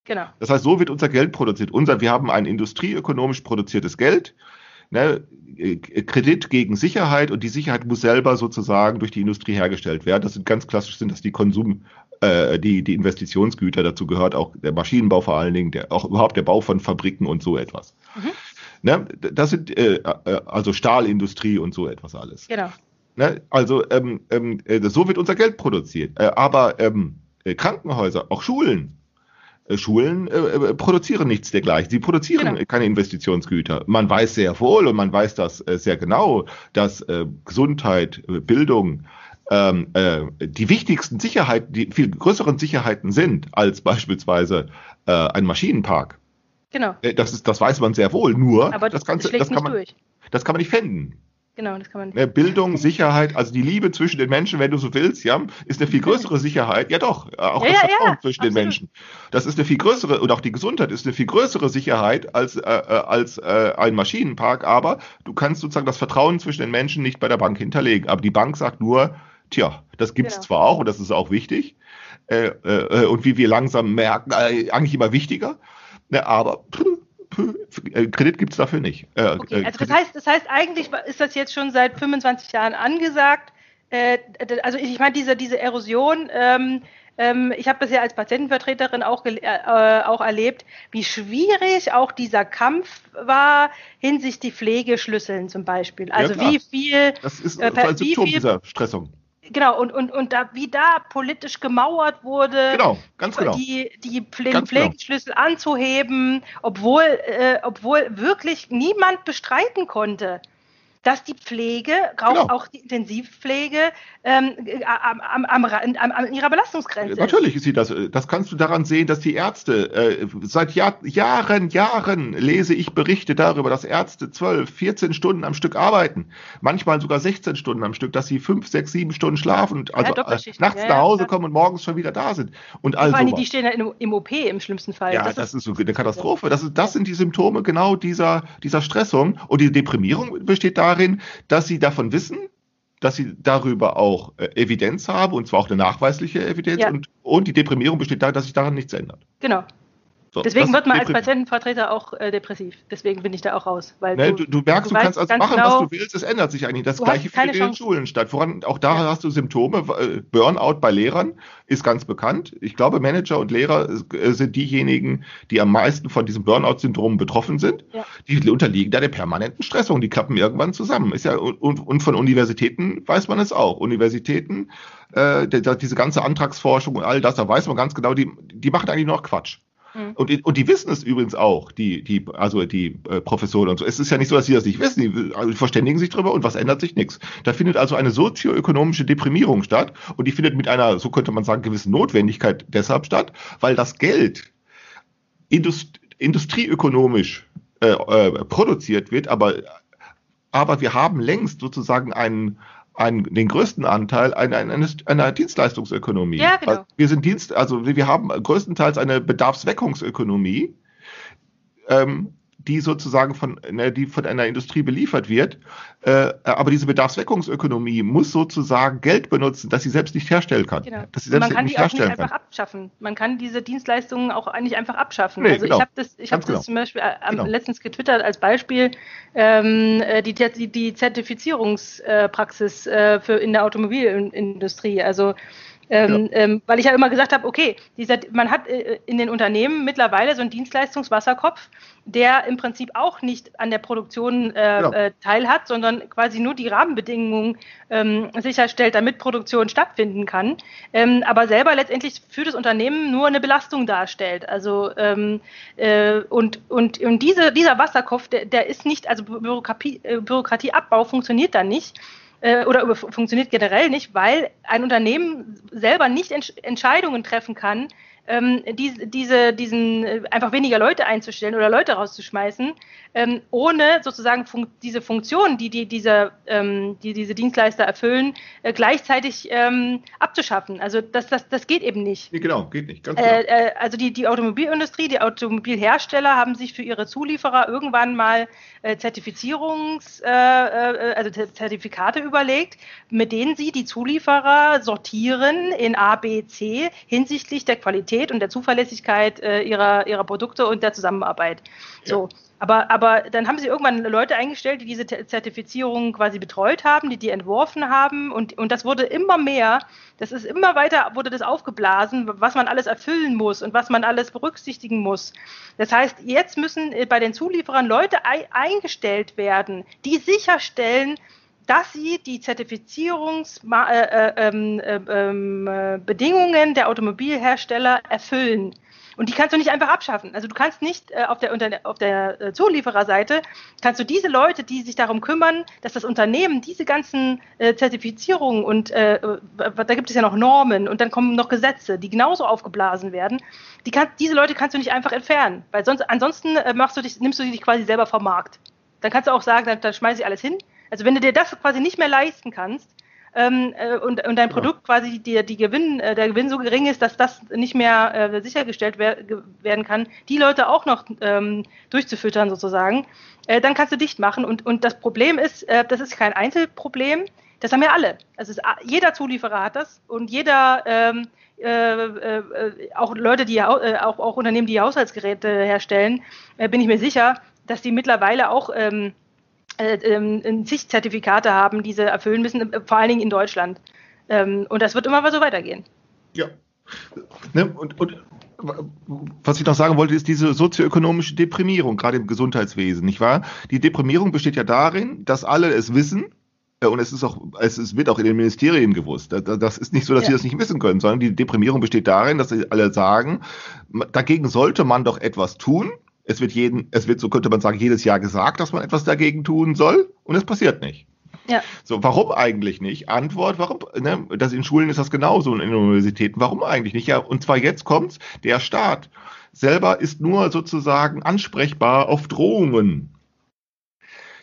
Genau. Das heißt, so wird unser Geld produziert. Unser, wir haben ein industrieökonomisch produziertes Geld, ne, äh, Kredit gegen Sicherheit und die Sicherheit muss selber sozusagen durch die Industrie hergestellt werden. Das sind ganz klassisch sind das die Konsum, äh, die, die Investitionsgüter. Dazu gehört auch der Maschinenbau vor allen Dingen, der, auch überhaupt der Bau von Fabriken und so etwas. Mhm. Ne, das sind äh, äh, also Stahlindustrie und so etwas alles. Genau. Ne? Also ähm, ähm, äh, so wird unser Geld produziert. Äh, aber ähm, äh, Krankenhäuser, auch Schulen, Schulen äh, äh, produzieren nichts dergleichen. Sie produzieren Genau. äh, keine Investitionsgüter. Man weiß sehr wohl und man weiß das äh, sehr genau, dass äh, Gesundheit, äh, Bildung ähm, äh, die wichtigsten Sicherheiten, die viel größeren Sicherheiten sind als beispielsweise äh, ein Maschinenpark. Genau. Äh, Das, ist, das weiß man sehr wohl. Nur Aber das, Ganze, das, kann man, durch. das kann man nicht fänden. Genau, das kann man. Ne, Bildung, Sicherheit, also die Liebe zwischen den Menschen, wenn du so willst, ja, ist eine viel größere Sicherheit. Ja doch, äh, auch Ja, das ja, Vertrauen ja, zwischen den absolut. Menschen. Das ist eine viel größere, und auch die Gesundheit ist eine viel größere Sicherheit als, äh, äh, als äh, ein Maschinenpark. Aber du kannst sozusagen das Vertrauen zwischen den Menschen nicht bei der Bank hinterlegen. Aber die Bank sagt nur, tja, das gibt's Genau. zwar auch und das ist auch wichtig. Äh, äh, und wie wir langsam merken, eigentlich immer wichtiger. Ne, aber pff, äh, Kredit gibt's dafür nicht. Äh, Okay, äh, also das heißt, das heißt, eigentlich ist das jetzt schon seit 25 Jahren angesagt. Äh, also ich meine, diese, diese Erosion, ähm, ähm, ich habe das ja als Patientenvertreterin auch, äh, auch erlebt, wie schwierig auch dieser Kampf war hinsichtlich Pflegeschlüsseln zum Beispiel. Also klar. wie viel, das ist äh, ein Symptom viel- dieser Stressung. Genau, und, und, und da, wie da politisch gemauert wurde. Genau, ganz genau. die, die genau. Pflegeschlüssel anzuheben, obwohl, äh, obwohl wirklich niemand bestreiten konnte, dass die Pflege, auch, Genau. auch die Intensivpflege, ähm, äh, am, am, am, an ihrer Belastungsgrenze ist. Natürlich ist sie das. Das kannst du daran sehen, dass die Ärzte äh, seit Jahr, Jahren, Jahren lese ich Berichte darüber, dass Ärzte 12, 14 Stunden am Stück arbeiten. Manchmal sogar 16 Stunden am Stück, dass sie 5, 6, 7 Stunden schlafen und also äh, Doppelschichten. nachts Ja, nach ja, Hause klar. kommen und morgens schon wieder da sind. Und Vor also. allem, die stehen ja im, im OP im schlimmsten Fall. Ja, das, ist, so eine Katastrophe. Das, ist, das sind die Symptome genau dieser, dieser Stressung. Und die Deprimierung besteht darin, dass sie davon wissen, dass sie darüber auch äh, Evidenz haben, und zwar auch eine nachweisliche Evidenz. Ja. Und, und die Deprimierung besteht darin, dass sich daran nichts ändert. Genau. So, Deswegen wird man als Patientenvertreter auch äh, depressiv. Deswegen bin ich da auch raus. Weil Ne, du, du merkst, du, weißt kannst also machen, genau, was du willst, es ändert sich eigentlich. Das du gleiche findet in den. Schulen statt. Voran, auch da Ja. hast du Symptome. äh, Burnout bei Lehrern ist ganz bekannt. Ich glaube, Manager und Lehrer äh, sind diejenigen, die am meisten von diesem Burnout-Syndrom betroffen sind. Ja. Die unterliegen da der permanenten Stressung. Die klappen irgendwann zusammen. Ist ja, und, und von Universitäten weiß man es auch. Universitäten, äh, diese ganze Antragsforschung und all das, da weiß man ganz genau, die, die machen eigentlich nur noch Quatsch. Mhm. Und, und die wissen es übrigens auch, die, die, also die äh, Professoren und so. Es ist ja nicht so, dass sie das nicht wissen. Die, also verständigen sich drüber und was ändert sich? Nichts. Da findet also eine sozioökonomische Deprimierung statt und die findet mit einer, so könnte man sagen, gewissen Notwendigkeit deshalb statt, weil das Geld indust industrieökonomisch äh, äh, produziert wird, aber, aber wir haben längst sozusagen einen, einen, den größten Anteil einer, einer, einer Dienstleistungsökonomie. Ja, genau. Also wir sind Dienst, also wir haben größtenteils eine Bedarfsweckungsökonomie, ähm, die sozusagen von, ne, die von einer Industrie beliefert wird. Äh, aber diese Bedarfsweckungsökonomie muss sozusagen Geld benutzen, das sie selbst nicht herstellen kann. Genau. Dass sie selbst man kann nicht die auch nicht einfach kann. abschaffen. Man kann diese Dienstleistungen auch eigentlich einfach abschaffen. Nee, also genau. ich habe das, ich habe Ganz das zum Beispiel äh, Genau. letztens getwittert als Beispiel ähm, äh, die, die, die Zertifizierungspraxis äh, für in der Automobilindustrie. Also Ähm, ja. ähm, weil ich ja immer gesagt habe, okay, dieser, man hat äh, in den Unternehmen mittlerweile so einen Dienstleistungswasserkopf, der im Prinzip auch nicht an der Produktion äh, ja. äh, teilhat, sondern quasi nur die Rahmenbedingungen ähm, sicherstellt, damit Produktion stattfinden kann, ähm, aber selber letztendlich für das Unternehmen nur eine Belastung darstellt. Also ähm, äh, und, und, und diese, dieser Wasserkopf, der, der ist nicht, also Bürokratie, äh, Bürokratieabbau funktioniert da nicht äh, oder funktioniert generell nicht, weil ein Unternehmen selber nicht Entscheidungen treffen kann, ähm, die, diese, diesen äh, einfach weniger Leute einzustellen oder Leute rauszuschmeißen, ähm, ohne sozusagen fun diese Funktion, die, die, diese, ähm, die diese Dienstleister erfüllen, äh, gleichzeitig ähm, abzuschaffen. Also das, das, das geht eben nicht. Nee, genau, geht nicht. Ganz genau. Äh, äh, also die, die Automobilindustrie, die Automobilhersteller haben sich für ihre Zulieferer irgendwann mal äh, Zertifizierungs, äh, also Zertifikate überlegt, mit denen sie die Zulieferer sortieren in A, B, C hinsichtlich der Qualität Qualität und der Zuverlässigkeit äh, ihrer, ihrer Produkte und der Zusammenarbeit. So. Ja. Aber, aber dann haben sie irgendwann Leute eingestellt, die diese Zertifizierung quasi betreut haben, die die entworfen haben und, und das wurde immer mehr, das ist immer weiter, wurde das aufgeblasen, was man alles erfüllen muss und was man alles berücksichtigen muss. Das heißt, jetzt müssen äh, bei den Zulieferern Leute eingestellt werden, die sicherstellen, dass sie die Zertifizierungsbedingungen äh, äh, ähm, äh, der Automobilhersteller erfüllen. Und die kannst du nicht einfach abschaffen. Also du kannst nicht äh, auf der, auf der äh, Zuliefererseite, kannst du diese Leute, die sich darum kümmern, dass das Unternehmen diese ganzen äh, Zertifizierungen und äh, da gibt es ja noch Normen und dann kommen noch Gesetze, die genauso aufgeblasen werden. Die kann, diese Leute kannst du nicht einfach entfernen, weil sonst ansonsten machst du dich, nimmst du dich quasi selber vom Markt. Dann kannst du auch sagen, dann, dann schmeiße ich alles hin also wenn du dir das quasi nicht mehr leisten kannst ähm, äh, und, und dein Produkt ja. quasi die, die Gewinn, äh, der Gewinn so gering ist, dass das nicht mehr äh, sichergestellt wer werden kann, die Leute auch noch ähm, durchzufüttern sozusagen, äh, dann kannst du dicht machen. Und, und das Problem ist, äh, das ist kein Einzelproblem, das haben ja alle. Also jeder Zulieferer hat das und jeder ähm, äh, auch Leute, die auch, auch Unternehmen, die Haushaltsgeräte herstellen, bin ich mir sicher, dass die mittlerweile auch ähm, äh, ähm, zig Zertifikate haben, die sie erfüllen müssen, vor allen Dingen in Deutschland. Ähm, und das wird immer so weitergehen. Ja. Ne, und, und was ich noch sagen wollte, ist diese sozioökonomische Deprimierung, gerade im Gesundheitswesen, nicht wahr? Die Deprimierung besteht ja darin, dass alle es wissen, äh, und es ist auch, es wird auch in den Ministerien gewusst. Das ist nicht so, dass ja. sie das nicht wissen können, sondern die Deprimierung besteht darin, dass sie alle sagen, dagegen sollte man doch etwas tun es wird jeden, es wird, so könnte man sagen, jedes Jahr gesagt, dass man etwas dagegen tun soll und es passiert nicht. Ja. So, warum eigentlich nicht? Antwort, warum, ne, das in Schulen ist das genauso und in Universitäten, warum eigentlich nicht? Ja, und zwar jetzt kommt's, der Staat selber ist nur sozusagen ansprechbar auf Drohungen.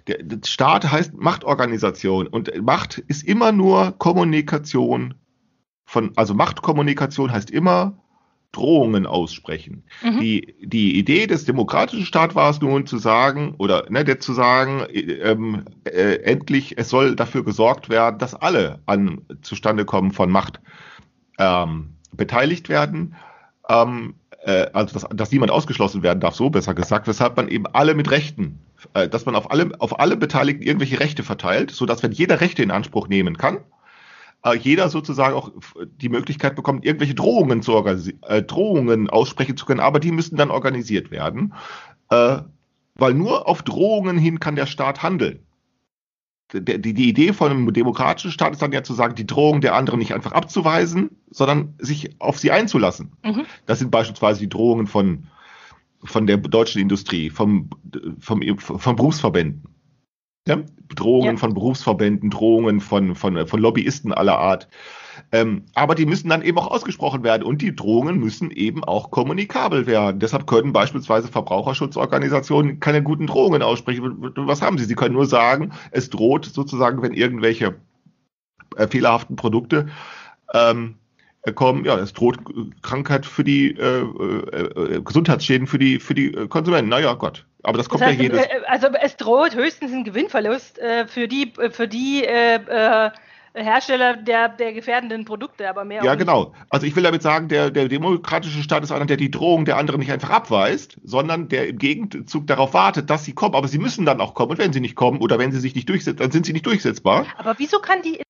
Der, der Staat heißt Machtorganisation und Macht ist immer nur Kommunikation von, also Machtkommunikation heißt immer Drohungen aussprechen. Mhm. Die, die Idee des demokratischen Staates war es nun zu sagen, oder ne, der zu sagen, ähm, äh, endlich, es soll dafür gesorgt werden, dass alle an Zustandekommen von Macht ähm, beteiligt werden. Ähm, äh, also dass, dass niemand ausgeschlossen werden darf, so besser gesagt, weshalb man eben alle mit Rechten, äh, dass man auf alle, auf alle Beteiligten irgendwelche Rechte verteilt, sodass wenn jeder Rechte in Anspruch nehmen kann, äh, jeder sozusagen auch die Möglichkeit bekommt, irgendwelche Drohungen zu äh, Drohungen aussprechen zu können, aber die müssen dann organisiert werden, äh, weil nur auf Drohungen hin kann der Staat handeln. Die, die, die Idee von einem demokratischen Staat ist dann ja zu sagen, die Drohung der anderen nicht einfach abzuweisen, sondern sich auf sie einzulassen. Mhm. Das sind beispielsweise die Drohungen von, von der deutschen Industrie, vom, vom, vom Berufsverbänden. Ja? Drohungen ja. von Berufsverbänden, Drohungen von, von, von Lobbyisten aller Art. Ähm, aber die müssen dann eben auch ausgesprochen werden und die Drohungen müssen eben auch kommunikabel werden. Deshalb können beispielsweise Verbraucherschutzorganisationen keine guten Drohungen aussprechen. Was haben sie? Sie können nur sagen, es droht sozusagen, wenn irgendwelche äh, fehlerhaften Produkte ähm, kommen, ja, es droht Krankheit für die äh, äh, äh Gesundheitsschäden für die für die Konsumenten. Naja, Gott. Aber das kommt das heißt, ja jedes. Äh, also es droht höchstens ein Gewinnverlust äh, für die für die äh, Hersteller der, der gefährdenden Produkte, aber mehr. Ja, genau. Also ich will damit sagen, der, der demokratische Staat ist einer, der die Drohung der anderen nicht einfach abweist, sondern der im Gegenzug darauf wartet, dass sie kommen. Aber sie müssen dann auch kommen. Und wenn sie nicht kommen oder wenn sie sich nicht durchsetzen, dann sind sie nicht durchsetzbar. Aber wieso kann die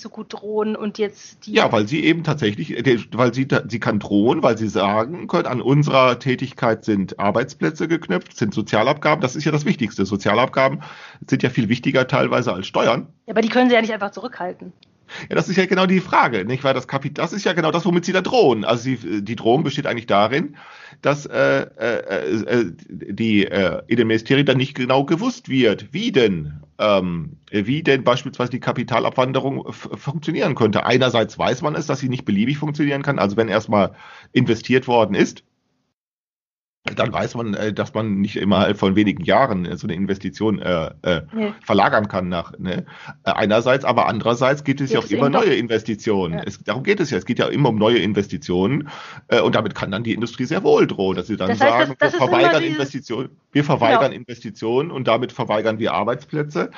so gut drohen und jetzt die. Ja, weil sie eben tatsächlich, äh, weil sie, sie kann drohen, weil sie sagen können, an unserer Tätigkeit sind Arbeitsplätze geknüpft, sind Sozialabgaben, das ist ja das Wichtigste. Sozialabgaben sind ja viel wichtiger teilweise als Steuern. Ja, aber die können sie ja nicht einfach zurückhalten. Ja, das ist ja genau die Frage, nicht? Weil das Kapital, das ist ja genau das, womit sie da drohen. Also sie, die Drohung besteht eigentlich darin, dass äh, äh, äh, die äh, in den Ministerien dann nicht genau gewusst wird, wie denn, ähm, wie denn beispielsweise die Kapitalabwanderung funktionieren könnte. Einerseits weiß man es, dass sie nicht beliebig funktionieren kann. Also wenn erstmal investiert worden ist, dann weiß man, äh, dass man nicht immer von wenigen Jahren äh, so eine Investition äh, äh, nee. verlagern kann nach. Ne? Äh, einerseits, aber andererseits geht es ja auch immer neue Investitionen. Ja. Es, darum geht es ja. Es geht ja immer um neue Investitionen äh, und damit kann dann die Industrie sehr wohl drohen, dass sie dann das heißt, sagen, das, das wir verweigern Investitionen, wir verweigern genau. Investitionen und damit verweigern wir Arbeitsplätze.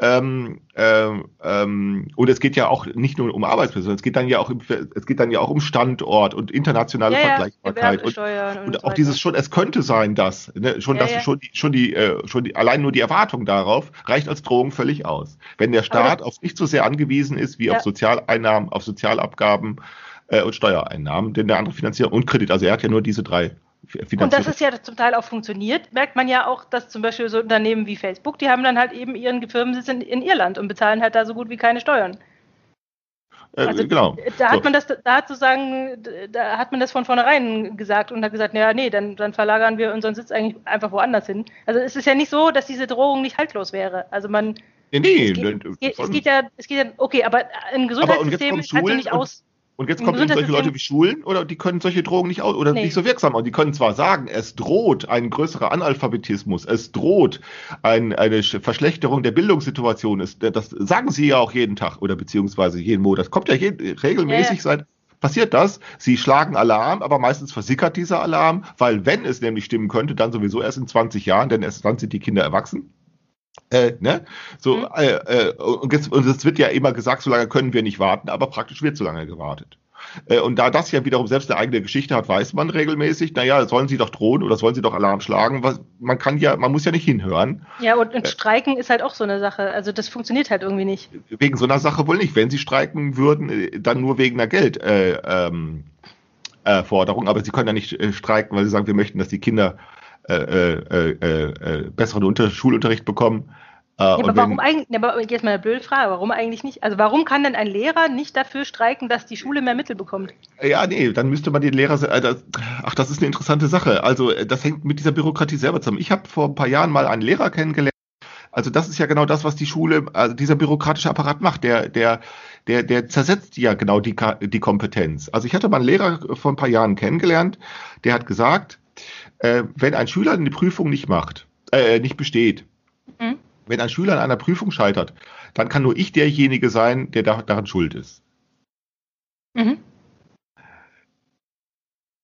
Ähm, ähm, ähm, und es geht ja auch nicht nur um Arbeitsplätze, sondern es geht dann ja auch, im, es geht dann ja auch um Standort und internationale ja, Vergleichbarkeit und, und, und, auch dieses schon, könnte sein, dass ne, schon, ja, dass ja. schon die, schon die, äh, schon die, allein nur die Erwartung darauf reicht als Drohung völlig aus. Wenn der Staat das, auf nicht so sehr angewiesen ist wie auf Sozialeinnahmen, auf Sozialabgaben äh, und Steuereinnahmen, denn der andere Finanzierung und Kredit, also er hat ja nur diese drei und das ist ja zum Teil auch funktioniert, merkt man ja auch, dass zum Beispiel so Unternehmen wie Facebook, die haben dann halt eben ihren Firmensitz in, in Irland und bezahlen halt da so gut wie keine Steuern. Äh, also, genau. Da hat so. man das, da hat sozusagen, da hat man das von vornherein gesagt und hat gesagt, naja, nee, dann, dann verlagern wir unseren Sitz eigentlich einfach woanders hin. Also es ist ja nicht so, dass diese Drohung nicht haltlos wäre. Also man. Nee, nee, es geht, es geht, es geht ja, es geht ja, okay, aber ein Gesundheitssystem ist halt so nicht aus. Und jetzt kommen solche Leute wie Schulen oder die können solche Drohungen nicht aus oder nee. nicht so wirksam. Und die können zwar sagen, es droht ein größerer Analphabetismus, es droht ein, eine Verschlechterung der Bildungssituation. Das sagen sie ja auch jeden Tag oder beziehungsweise jeden Monat. Das kommt ja jeden, regelmäßig ja. seit passiert das. Sie schlagen Alarm, aber meistens versickert dieser Alarm, weil wenn es nämlich stimmen könnte, dann sowieso erst in 20 Jahren, denn erst dann sind die Kinder erwachsen. Äh, ne? So, mhm. äh, äh, und, jetzt, und es wird ja immer gesagt, so lange können wir nicht warten, aber praktisch wird so lange gewartet. Äh, und da das ja wiederum selbst eine eigene Geschichte hat, weiß man regelmäßig, naja, sollen sie doch drohen oder sollen sie doch Alarm schlagen? Was, man kann ja, man muss ja nicht hinhören. Ja, und, und äh, Streiken ist halt auch so eine Sache. Also das funktioniert halt irgendwie nicht. Wegen so einer Sache wohl nicht. Wenn sie streiken würden, äh, dann nur wegen einer Geld. Äh, ähm, äh, aber sie können ja nicht äh, streiken, weil sie sagen, wir möchten, dass die Kinder äh, äh, äh, äh, besseren Unter Schulunterricht bekommen. Äh, ja, aber warum eigentlich, ja, aber jetzt mal eine blöde Frage, warum eigentlich nicht? Also warum kann denn ein Lehrer nicht dafür streiken, dass die Schule mehr Mittel bekommt? Ja, nee, dann müsste man den Lehrer, äh, das, ach, das ist eine interessante Sache. Also äh, das hängt mit dieser Bürokratie selber zusammen. Ich habe vor ein paar Jahren mal einen Lehrer kennengelernt. Also das ist ja genau das, was die Schule, also dieser bürokratische Apparat macht. Der, der, der, der zersetzt ja genau die, die Kompetenz. Also ich hatte mal einen Lehrer vor ein paar Jahren kennengelernt, der hat gesagt, äh, wenn ein Schüler eine Prüfung nicht macht, äh, nicht besteht, mhm. wenn ein Schüler an einer Prüfung scheitert, dann kann nur ich derjenige sein, der da, daran schuld ist. Mhm.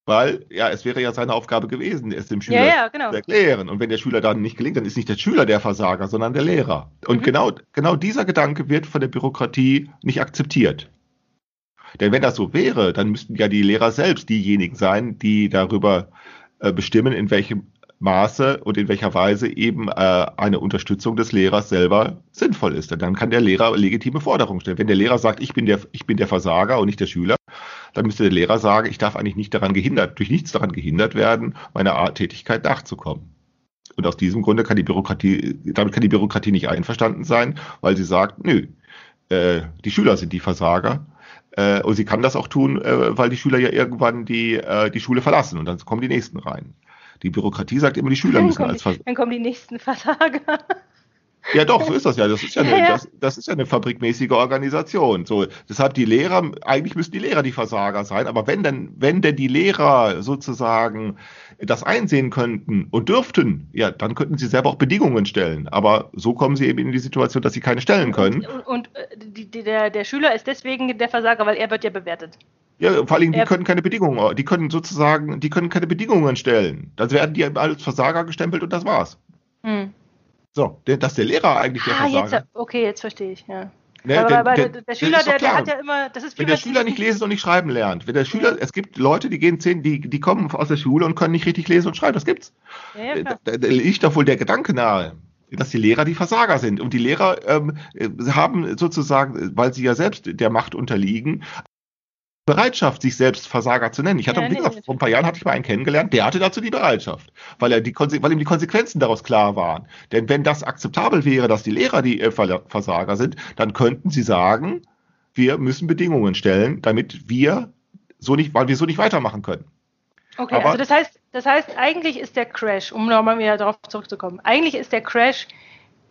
Weil, ja, es wäre ja seine Aufgabe gewesen, es dem Schüler ja, ja, genau. zu erklären. Und wenn der Schüler dann nicht gelingt, dann ist nicht der Schüler der Versager, sondern der Lehrer. Und mhm. genau, genau dieser Gedanke wird von der Bürokratie nicht akzeptiert. Denn wenn das so wäre, dann müssten ja die Lehrer selbst diejenigen sein, die darüber äh, bestimmen, in welchem Maße und in welcher Weise eben äh, eine Unterstützung des Lehrers selber sinnvoll ist. Und dann kann der Lehrer legitime Forderungen stellen. Wenn der Lehrer sagt, ich bin der, ich bin der Versager und nicht der Schüler, dann müsste der Lehrer sagen, ich darf eigentlich nicht daran gehindert, durch nichts daran gehindert werden, meiner Art Tätigkeit nachzukommen. Und aus diesem Grunde kann die Bürokratie, damit kann die Bürokratie nicht einverstanden sein, weil sie sagt, nö, äh, die Schüler sind die Versager äh, und sie kann das auch tun, äh, weil die Schüler ja irgendwann die, äh, die Schule verlassen und dann kommen die nächsten rein. Die Bürokratie sagt immer, die Schüler dann müssen als Versager. Dann kommen die nächsten Versager. Ja, doch, so ist das ja. Das ist ja eine, Das, das, ist ja eine fabrikmäßige Organisation. So, deshalb die Lehrer, eigentlich müssen die Lehrer die Versager sein, aber wenn denn, wenn denn die Lehrer sozusagen das einsehen könnten und dürften, ja, dann könnten sie selber auch Bedingungen stellen. Aber so kommen sie eben in die Situation, dass sie keine stellen können. Und, und, und äh, die, der, der Schüler ist deswegen der Versager, weil er wird ja bewertet. Ja, vor allem, die können keine Bedingungen, die können sozusagen, die können keine Bedingungen stellen. Dann werden die als Versager gestempelt und das war's. Hm. So, dass der Lehrer eigentlich der ah, Versager. Jetzt, okay, jetzt verstehe ich, ja. Ne, aber, aber der, der, Schüler, der, der, hat ja immer, das ist Wenn der Schüler nicht lesen und nicht schreiben lernt, wenn der Schüler, es gibt Leute, die gehen zehn, die, die kommen aus der Schule und können nicht richtig lesen und schreiben, das gibt's. Ja, da, da liegt doch wohl der Gedanke nahe, dass die Lehrer die Versager sind. Und die Lehrer ähm, haben sozusagen, weil sie ja selbst der Macht unterliegen, Bereitschaft, sich selbst Versager zu nennen. Ich hatte, ja, wie gesagt, nee, vor ein paar Jahren hatte ich mal einen kennengelernt, der hatte dazu die Bereitschaft, weil, er die, weil ihm die Konsequenzen daraus klar waren. Denn wenn das akzeptabel wäre, dass die Lehrer die äh, Versager sind, dann könnten sie sagen, wir müssen Bedingungen stellen, damit wir so nicht, weil wir so nicht weitermachen können. Okay, Aber, also das heißt, das heißt, eigentlich ist der Crash, um nochmal wieder darauf zurückzukommen, eigentlich ist der Crash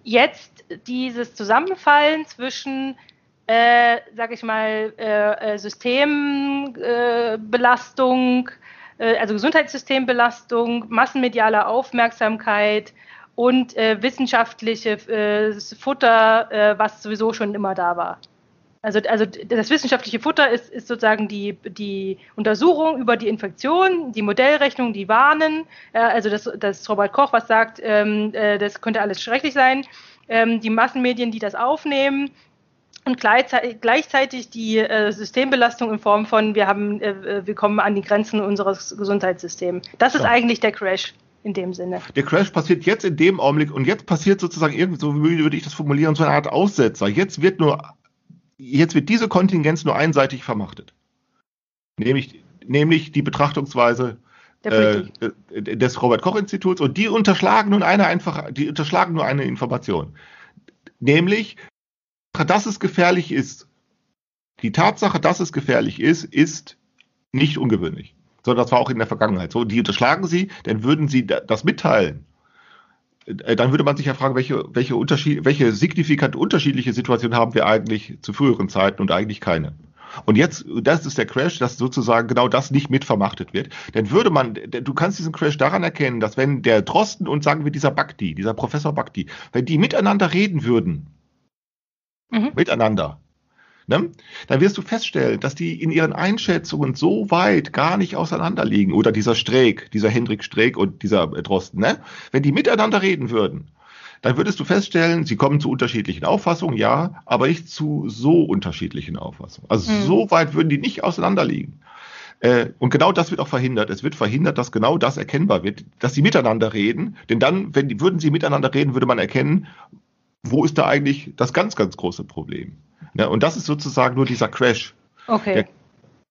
jetzt dieses Zusammenfallen zwischen äh, sag ich mal, äh, äh Systembelastung, äh, also Gesundheitssystembelastung, massenmediale Aufmerksamkeit und äh, wissenschaftliche äh, Futter, was sowieso schon immer da war. Also, also das wissenschaftliche Futter ist, ist sozusagen die, die Untersuchung über die Infektion, die Modellrechnung, die warnen, also das, das Robert Koch was sagt, ähm, das könnte alles schrecklich sein, ähm, die Massenmedien, die das aufnehmen, und gleichzeitig die äh, Systembelastung in Form von, wir haben, äh, wir kommen an die Grenzen unseres Gesundheitssystems. Das ist ja. eigentlich der Crash in dem Sinne. Der Crash passiert jetzt in dem Augenblick und jetzt passiert sozusagen irgendwie, so würde ich das formulieren, so eine Art Aussetzer. Jetzt wird nur, jetzt wird diese Kontingenz nur einseitig vermachtet. Nämlich, nämlich die Betrachtungsweise äh, des Robert Koch Instituts und die unterschlagen nun eine einfach, die unterschlagen nur eine Information. Nämlich, dass es gefährlich ist, die Tatsache, dass es gefährlich ist, ist nicht ungewöhnlich. Sondern das war auch in der Vergangenheit so. Die unterschlagen sie, dann würden sie das mitteilen. Äh, dann würde man sich ja fragen, welche, welche, Unterschied, welche signifikant unterschiedliche Situation haben wir eigentlich zu früheren Zeiten und eigentlich keine. Und jetzt, das ist der Crash, dass sozusagen genau das nicht mitvermachtet wird. Denn würde man, du kannst diesen Crash daran erkennen, dass wenn der Drosten und sagen wir dieser Bhakti, dieser Professor Bhakti, wenn die miteinander reden würden, mhm. miteinander. Ne? Dann wirst du feststellen, dass die in ihren Einschätzungen so weit gar nicht auseinander liegen. Oder dieser Streeck, dieser Hendrik Streeck und dieser Drosten. Ne? Wenn die miteinander reden würden, dann würdest du feststellen, sie kommen zu unterschiedlichen Auffassungen, ja, aber nicht zu so unterschiedlichen Auffassungen. Also mhm. so weit würden die nicht auseinander liegen. Äh, und genau das wird auch verhindert. Es wird verhindert, dass genau das erkennbar wird, dass sie miteinander reden. Denn dann, wenn die, würden sie miteinander reden, würde man erkennen, wo ist da eigentlich das ganz, ganz große Problem? Ja, und das ist sozusagen nur dieser Crash. Okay. Der,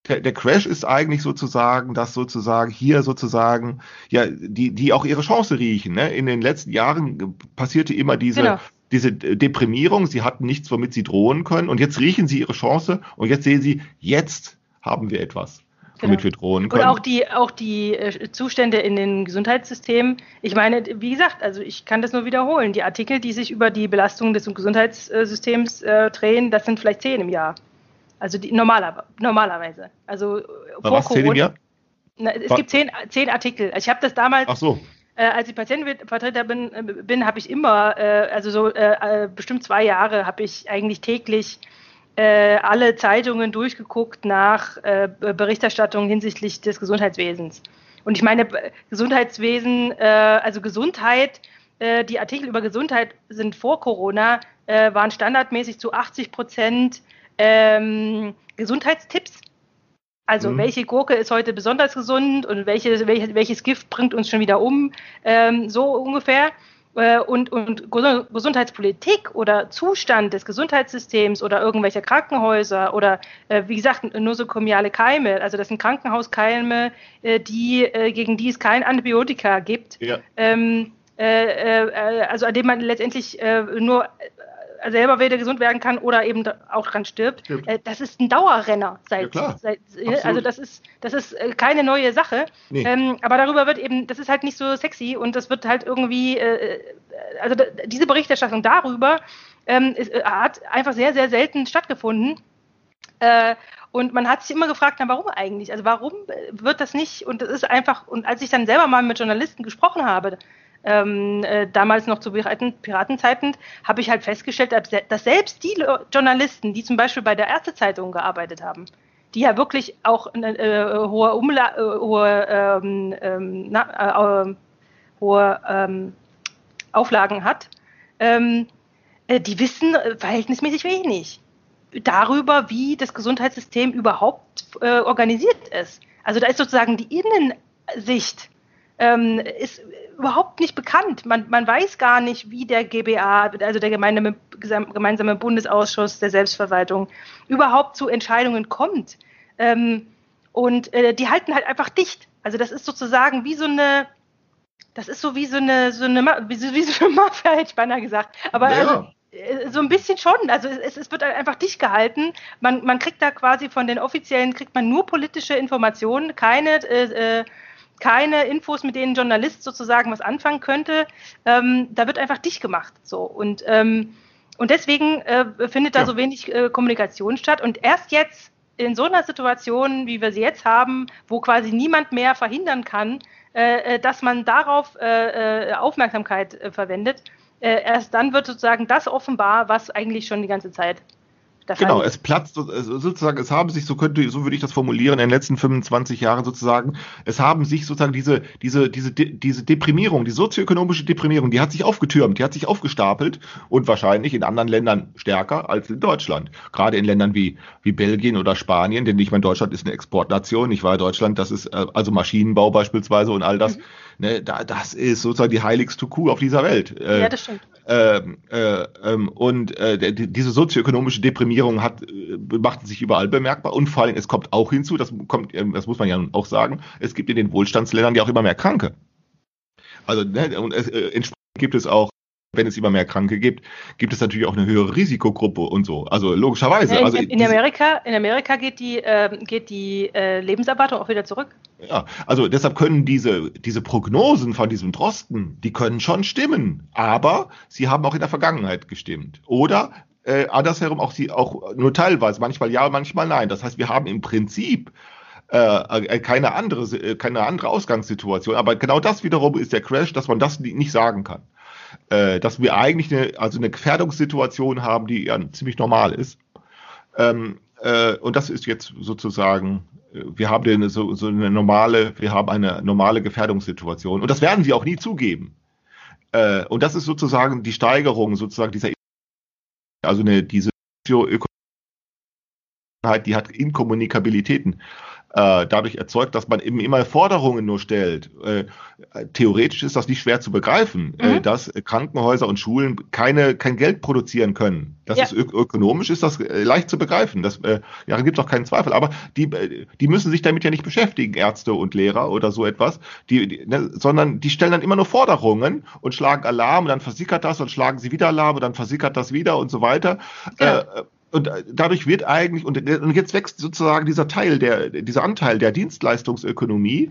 der, der, Crash ist eigentlich sozusagen, dass sozusagen hier sozusagen, ja, die, die auch ihre Chance riechen. Ne? In den letzten Jahren passierte immer diese, genau. diese Deprimierung, sie hatten nichts, womit sie drohen können und jetzt riechen sie ihre Chance und jetzt sehen sie, jetzt haben wir etwas womit genau. wir drohen können. Und auch die, auch die äh, Zustände in den Gesundheitssystemen. Ich meine, wie gesagt, also ich kann das nur wiederholen. Die Artikel, die sich über die Belastung des Gesundheitssystems äh, drehen, das sind vielleicht zehn im Jahr. Also die, normaler, normalerweise. Also äh, vor was, Corona. Zehn im Jahr? Na, es was? gibt zehn, zehn Artikel. Also ich habe das damals. Ach so. Äh, als ich Patientenvertreter bin, äh, bin habe ich immer, äh, also so bestimmt zwei Jahre, habe ich eigentlich täglich äh, alle Zeitungen durchgeguckt nach äh, Berichterstattung hinsichtlich des Gesundheitswesens. Und ich meine, Gesundheitswesen, äh, also Gesundheit, äh, die Artikel über Gesundheit sind vor Corona, äh, waren standardmäßig zu 80 Prozent ähm, Gesundheitstipps. Also mhm. welche Gurke ist heute besonders gesund und welche, welches, welches Gift bringt uns schon wieder um, ähm, so ungefähr. Äh, und, und Gesundheitspolitik oder Zustand des Gesundheitssystems oder irgendwelcher Krankenhäuser oder äh, wie gesagt nosokomiale Keime, also das sind Krankenhauskeime, äh, die gegen die es kein Antibiotika gibt. Ja. Ähm, also an dem man letztendlich nur selber wieder gesund werden kann oder eben auch dran stirbt. Stimmt. Äh, das ist ein Dauerrenner seit, ja, seit also das ist das ist äh, keine neue Sache. Nee. Ähm, aber darüber wird eben, das ist halt nicht so sexy und das wird halt irgendwie, äh, also diese Berichterstattung darüber ähm, ist, hat einfach sehr sehr selten stattgefunden. Äh, und man hat sich immer gefragt, na, warum eigentlich? Also warum wird das nicht? Und das ist einfach, und als ich dann selber mal mit Journalisten gesprochen habe, ähm, äh, damals noch zu Piraten, Piratenzeiten, habe ich halt festgestellt, dass selbst die Journalisten, die zum Beispiel bei der Ärztezeitung gearbeitet haben, die ja wirklich auch eine äh, hohe, Umla äh, hohe, ähm, ähm na, äh, hohe ähm, Auflagen hat, ähm, äh, die wissen äh, verhältnismäßig wenig darüber, wie das Gesundheitssystem überhaupt organisiert ist. Also da ist sozusagen die Innensicht ähm, ist überhaupt nicht bekannt. Man, man weiß gar nicht, wie der GBA, also der gemeinsame, gemeinsame Bundesausschuss der Selbstverwaltung, überhaupt zu Entscheidungen kommt. Ähm, und äh, die halten halt einfach dicht. Also das ist sozusagen wie so eine, das ist so wie so eine, so eine, wie so, wie so eine Mafia, hätte ich beinahe gesagt. Aber ja. also, äh, so ein bisschen schon. Also es, es wird einfach dicht gehalten. Man, man kriegt da quasi von den Offiziellen, kriegt man nur politische Informationen, keine, äh, äh keine Infos, mit denen ein Journalist sozusagen was anfangen könnte. Ähm, da wird einfach dicht gemacht. So. Und, ähm, und deswegen äh, findet da ja. so wenig äh, Kommunikation statt. Und erst jetzt in so einer Situation, wie wir sie jetzt haben, wo quasi niemand mehr verhindern kann, äh, äh dass man darauf äh, äh Aufmerksamkeit verwendet, erst dann wird sozusagen das offenbar, was eigentlich schon die ganze Zeit genau, es platzt sozusagen, es haben sich, so könnte, so würde ich das formulieren, in den letzten 25 Jahren sozusagen, es haben sich sozusagen diese, diese, diese, diese Deprimierung, die sozioökonomische Deprimierung, die hat sich aufgetürmt, die hat sich aufgestapelt und wahrscheinlich in anderen Ländern stärker als in Deutschland. Gerade in Ländern wie, wie Belgien oder Spanien, denn ich meine, Deutschland ist eine Exportnation, ich war Deutschland, das ist äh, also Maschinenbau beispielsweise und all das. Mhm. Ne, da, das ist sozusagen die heiligste Kuh auf dieser Welt. Äh, ja, das stimmt. Ähm, äh, äh, und äh, diese sozioökonomische Deprimierung hat, äh, macht sich überall bemerkbar und vor allem, es kommt auch hinzu, das kommt, ähm, das muss man ja auch sagen, es gibt in den Wohlstandsländern ja auch immer mehr Kranke. Also ne, und es, äh, entsprechend gibt es auch wenn es immer mehr Kranke gibt, gibt es natürlich auch eine höhere Risikogruppe und so. Also logischerweise. Ja, in, also in, Amerika, in Amerika geht die, äh, geht die äh, Lebenserwartung auch wieder zurück. Ja, also deshalb können diese, diese Prognosen von diesem Drosten, die können schon stimmen, aber sie haben auch in der Vergangenheit gestimmt. Oder äh, andersherum auch sie auch nur teilweise, manchmal ja, manchmal nein. Das heißt, wir haben im Prinzip äh, äh keine andere, äh, keine andere Ausgangssituation. Aber genau das wiederum ist der Crash, dass man das nicht sagen kann äh, dass wir eigentlich eine, also eine Gefährdungssituation haben, die ja ziemlich normal ist. Ähm, äh, und das ist jetzt sozusagen, äh, wir haben eine, so, so eine normale, wir haben eine normale Gefährdungssituation. Und das werden sie auch nie zugeben. Äh, und das ist sozusagen die Steigerung sozusagen dieser, also eine, diese die hat Inkommunikabilitäten äh, dadurch erzeugt, dass man eben immer Forderungen nur stellt. Äh, theoretisch ist das nicht schwer zu begreifen, äh, mhm. äh, dass Krankenhäuser und Schulen keine, kein Geld produzieren können. Das ja. ist ök ökonomisch ist das äh, leicht zu begreifen. Das, äh, ja, gibt es auch keinen Zweifel. Aber die, die müssen sich damit ja nicht beschäftigen, Ärzte und Lehrer oder so etwas, die, die ne, sondern die stellen dann immer nur Forderungen und schlagen Alarm und dann versickert das und schlagen sie wieder Alarm und dann versickert das wieder und so weiter. Ja. Äh, und dadurch wird eigentlich, und, jetzt wächst sozusagen dieser Teil, der, dieser Anteil der Dienstleistungsökonomie,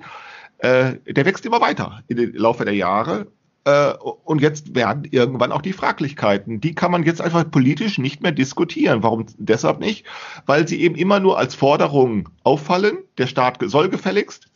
äh, der wächst immer weiter im Laufe der Jahre. Äh, und jetzt werden irgendwann auch die Fraglichkeiten. Die kann man jetzt einfach politisch nicht mehr diskutieren. Warum deshalb nicht? Weil sie eben immer nur als Forderung auffallen. Der Staat soll gefälligst.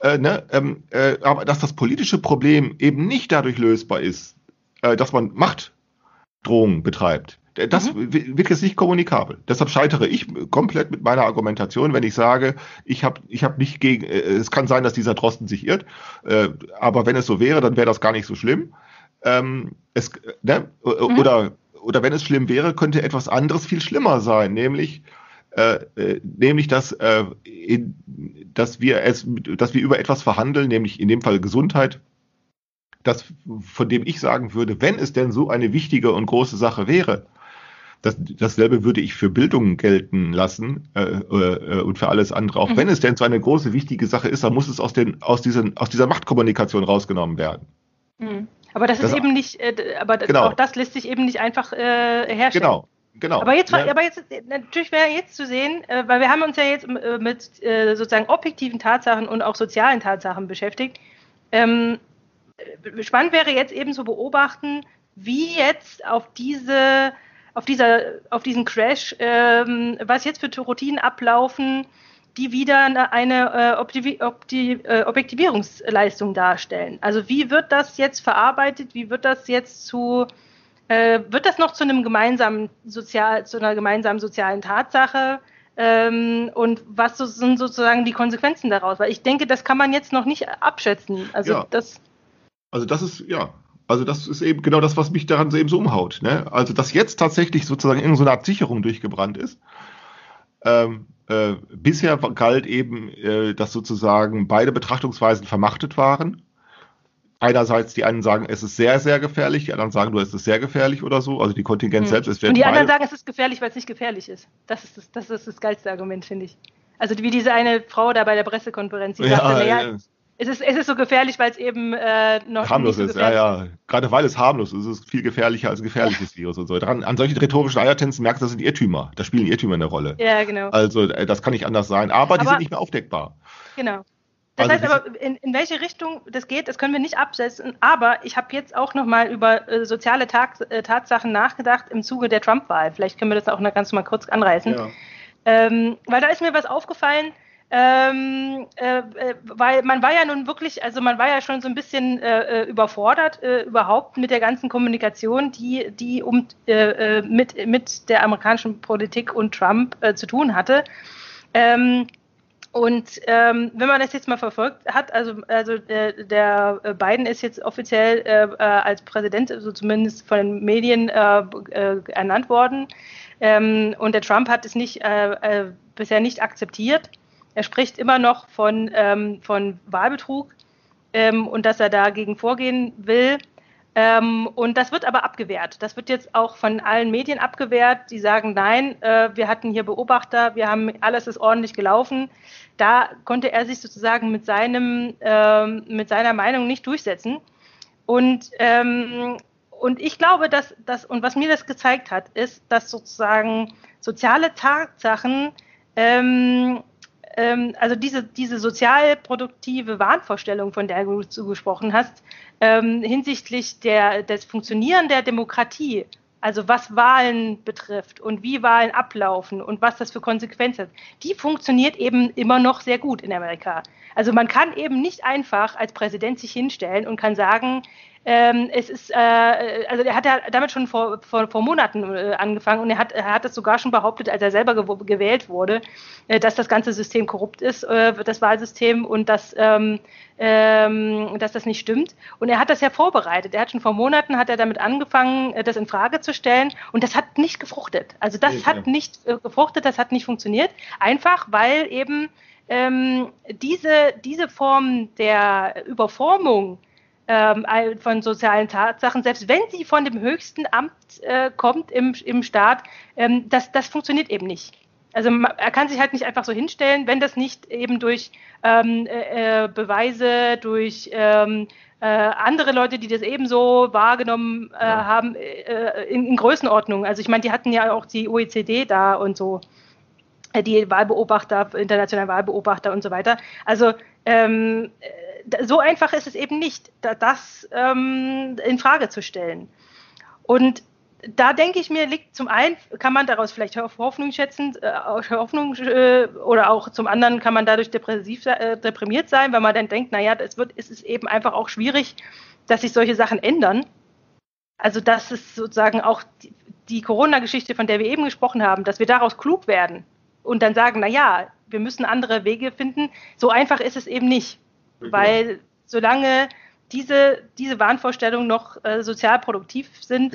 Äh, ne, ähm, äh, aber dass das politische Problem eben nicht dadurch lösbar ist, äh, dass man Machtdrohungen betreibt das mhm. wird jetzt nicht kommunikabel. Deshalb scheitere ich komplett mit meiner Argumentation, wenn ich sage, ich habe ich hab nicht gegen, äh, es kann sein, dass dieser Drosten sich irrt, äh, aber wenn es so wäre, dann wäre das gar nicht so schlimm. Ähm, es, ne, mhm. oder, oder wenn es schlimm wäre, könnte etwas anderes viel schlimmer sein, nämlich äh, äh, nämlich dass, äh, in, dass wir es, dass wir über etwas verhandeln, nämlich in dem Fall Gesundheit, das, von dem ich sagen würde, wenn es denn so eine wichtige und große Sache wäre, das, dasselbe würde ich für Bildung gelten lassen äh, äh, und für alles andere. Auch mhm. wenn es denn so eine große, wichtige Sache ist, dann muss es aus, den, aus, diesen, aus dieser Machtkommunikation rausgenommen werden. Mhm. Aber das ist das, eben nicht, äh, aber genau. auch das lässt sich eben nicht einfach äh, herstellen. Genau. Genau. Aber jetzt, ja. aber jetzt, natürlich wäre jetzt zu sehen, äh, weil wir haben uns ja jetzt äh, mit äh, sozusagen objektiven Tatsachen und auch sozialen Tatsachen beschäftigt. Ähm, spannend wäre jetzt eben zu beobachten, wie jetzt auf diese auf, dieser, auf diesen Crash, ähm, was jetzt für Routinen ablaufen, die wieder eine, eine äh, Obti äh, Objektivierungsleistung darstellen. Also wie wird das jetzt verarbeitet? Wie wird das jetzt zu äh, wird das noch zu einem gemeinsamen sozial zu einer gemeinsamen sozialen Tatsache? Ähm, und was so, sind sozusagen die Konsequenzen daraus? Weil ich denke, das kann man jetzt noch nicht abschätzen. Also ja. das. Also das ist ja also das ist eben genau das, was mich daran so eben so umhaut. Ne? Also dass jetzt tatsächlich sozusagen irgendeine Art Sicherung durchgebrannt ist. Ähm, äh, bisher galt eben, äh, dass sozusagen beide Betrachtungsweisen vermachtet waren. einerseits die einen sagen, es ist sehr, sehr gefährlich, die anderen sagen, du, es ist sehr gefährlich oder so. Also die Kontingenz Hm. selbst ist Und die anderen sagen, es ist gefährlich, weil es nicht gefährlich ist. Das ist das, das ist das geilste Argument, finde ich. Also wie diese eine Frau da bei der Pressekonferenz, die ja, sagte, naja, ja, es ist, es ist so gefährlich, weil es eben äh, noch harmlos nicht so ist. Ja, ja. Gerade weil es harmlos ist, ist es viel gefährlicher als ein gefährliches Virus und so. Daran, an solchen rhetorischen Eiertänzen merkst du, das sind Irrtümer. Da spielen Irrtümer eine Rolle. Ja, genau. Also äh, das kann nicht anders sein. Aber, die Aber- sind nicht mehr aufdeckbar. Genau. Das Also heißt aber, in, in welche Richtung das geht, das können wir nicht absetzen. Aber ich habe jetzt auch nochmal über äh, soziale Tag, äh, Tatsachen nachgedacht im Zuge der Trump-Wahl. Vielleicht können wir das auch noch ganz mal kurz anreißen. Ja. Ähm, weil da ist mir was aufgefallen, ähm, äh, äh, weil man war ja nun wirklich, also man war ja schon so ein bisschen äh, äh, überfordert äh, überhaupt mit der ganzen Kommunikation, die, die um, äh, mit, mit der amerikanischen Politik und Trump zu tun hatte. Ähm, und ähm, wenn man das jetzt mal verfolgt hat, also, also der Biden ist jetzt offiziell als Präsident, also zumindest von den Medien, ernannt worden. Ähm, und der Trump hat es nicht, bisher nicht akzeptiert. Er spricht immer noch von, ähm, von Wahlbetrug ähm, und dass er dagegen vorgehen will. Ähm, und das wird aber abgewehrt. Das wird jetzt auch von allen Medien abgewehrt. Die sagen, nein, äh, wir hatten hier Beobachter, wir haben alles ist ordentlich gelaufen. Da konnte er sich sozusagen mit seinem, ähm, mit seiner Meinung nicht durchsetzen. Und, ähm, und ich glaube, dass das, und was mir das gezeigt hat, ist, dass sozusagen soziale Tatsachen, ähm, also diese, diese sozialproduktive Wahnvorstellung, von der du gesprochen hast, ähm, hinsichtlich der, des Funktionieren der Demokratie, also was Wahlen betrifft und wie Wahlen ablaufen und was das für Konsequenzen hat, die funktioniert eben immer noch sehr gut in Amerika. Also man kann eben nicht einfach als Präsident sich hinstellen und kann sagen, ähm, es ist, äh, also er hat ja damit schon vor, vor, vor Monaten äh, angefangen und er hat, er hat es sogar schon behauptet, als er selber gew gewählt wurde, äh, dass das ganze System korrupt ist, äh, das Wahlsystem und dass, ähm, ähm, dass das nicht stimmt. Und er hat das ja vorbereitet. Er hat schon vor Monaten hat er damit angefangen, äh, das in Frage zu stellen und das hat nicht gefruchtet. Also das Nee, hat ja. nicht äh, gefruchtet, das hat nicht funktioniert, einfach weil eben ähm, diese, diese Form der Überformung ähm, von sozialen Tatsachen, selbst wenn sie von dem höchsten Amt äh, kommt im, im Staat, ähm, das, das funktioniert eben nicht. Also ma- er kann sich halt nicht einfach so hinstellen, wenn das nicht eben durch ähm, äh, äh, Beweise, durch ähm, äh, andere Leute, die das ebenso wahrgenommen äh, Ja. haben, äh, in, in Größenordnung. Also ich meine, die hatten ja auch die OECD da und so äh, die Wahlbeobachter, internationalen Wahlbeobachter und so weiter. Also ähm, äh, so einfach ist es eben nicht, da- das ähm, in Frage zu stellen. Und da denke ich mir, liegt zum einen, kann man daraus vielleicht Hoffnung schätzen, äh, Hoffnung, äh, oder auch zum anderen kann man dadurch depressiv, äh, deprimiert sein, weil man dann denkt, naja, es wird, es ist eben einfach auch schwierig, dass sich solche Sachen ändern. Also, dass es sozusagen auch die, die Corona-Geschichte, von der wir eben gesprochen haben, dass wir daraus klug werden und dann sagen, na ja, wir müssen andere Wege finden. So einfach ist es eben nicht, weil solange diese, diese Wahnvorstellungen noch äh, sozial produktiv sind,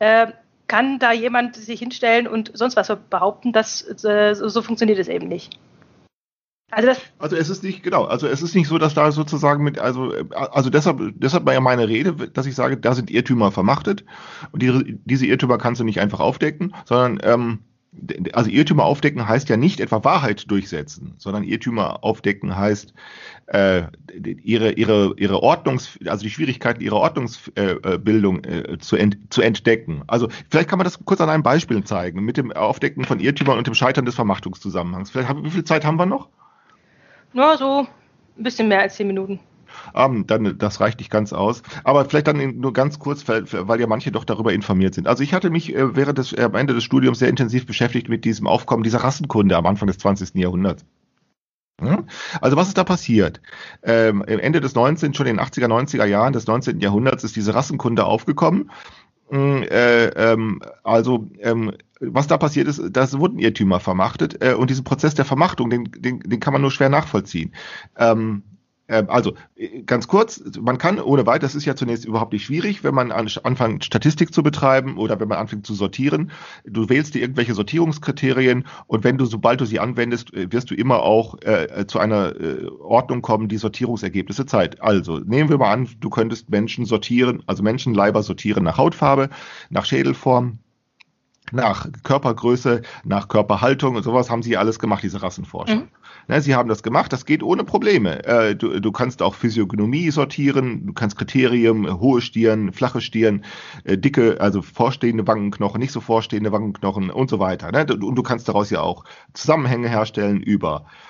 Ja. äh, kann da jemand sich hinstellen und sonst was behaupten, dass äh, so, so funktioniert es eben nicht. Also das, Also es ist nicht, genau, also es ist nicht so, dass da sozusagen mit, also, äh, also deshalb, deshalb war ja meine Rede, dass ich sage, da sind Irrtümer vermachtet und die, diese Irrtümer kannst du nicht einfach aufdecken, sondern ähm, also Irrtümer aufdecken heißt ja nicht etwa Wahrheit durchsetzen, sondern Irrtümer aufdecken heißt äh, ihre ihre ihre Ordnungs also die Schwierigkeiten ihrer Ordnungsbildung äh, zu ent, zu entdecken. Also vielleicht kann man das kurz an einem Beispiel zeigen mit dem Aufdecken von Irrtümern und dem Scheitern des Vermachtungszusammenhangs. Vielleicht wie viel Zeit haben wir noch? nur so ein bisschen mehr als zehn Minuten. Ähm, dann, das reicht nicht ganz aus. Aber vielleicht dann nur ganz kurz, weil, ja manche doch darüber informiert sind. Also ich hatte mich äh, während des, äh, am Ende des Studiums sehr intensiv beschäftigt mit diesem Aufkommen dieser Rassenkunde am Anfang des 20. Jahrhunderts. Hm? Also was ist da passiert? Ähm, Ende des 19., schon in den 80er, 90er Jahren des 19. Jahrhunderts ist diese Rassenkunde aufgekommen. Mm, Äh, ähm, also ähm, was da passiert ist, das wurden Irrtümer vermachtet äh, und diesen Prozess der Vermachtung, den, den, den kann man nur schwer nachvollziehen. Ähm, also, äh, ganz kurz, man kann ohne weiteres, das ist ja zunächst überhaupt nicht schwierig, wenn man anfängt, Statistik zu betreiben oder wenn man anfängt zu sortieren. Du wählst dir irgendwelche Sortierungskriterien und wenn du, sobald du sie anwendest, äh, wirst du immer auch äh, zu einer äh, Ordnung kommen, die Sortierungsergebnisse zeigt. Also, nehmen wir mal an, du könntest Menschen sortieren, also Menschenleiber sortieren nach Hautfarbe, nach Schädelform, nach Körpergröße, nach Körperhaltung und sowas haben sie alles gemacht, diese Rassenforscher. Mhm. Ne, sie haben das gemacht, das geht ohne Probleme. Äh, du, du, kannst auch Physiognomie sortieren, du kannst Kriterien, hohe Stirn, flache Stirn, äh, dicke, also vorstehende Wangenknochen, nicht so vorstehende Wangenknochen und so weiter. Ne? Und du kannst daraus ja auch Zusammenhänge herstellen über äh,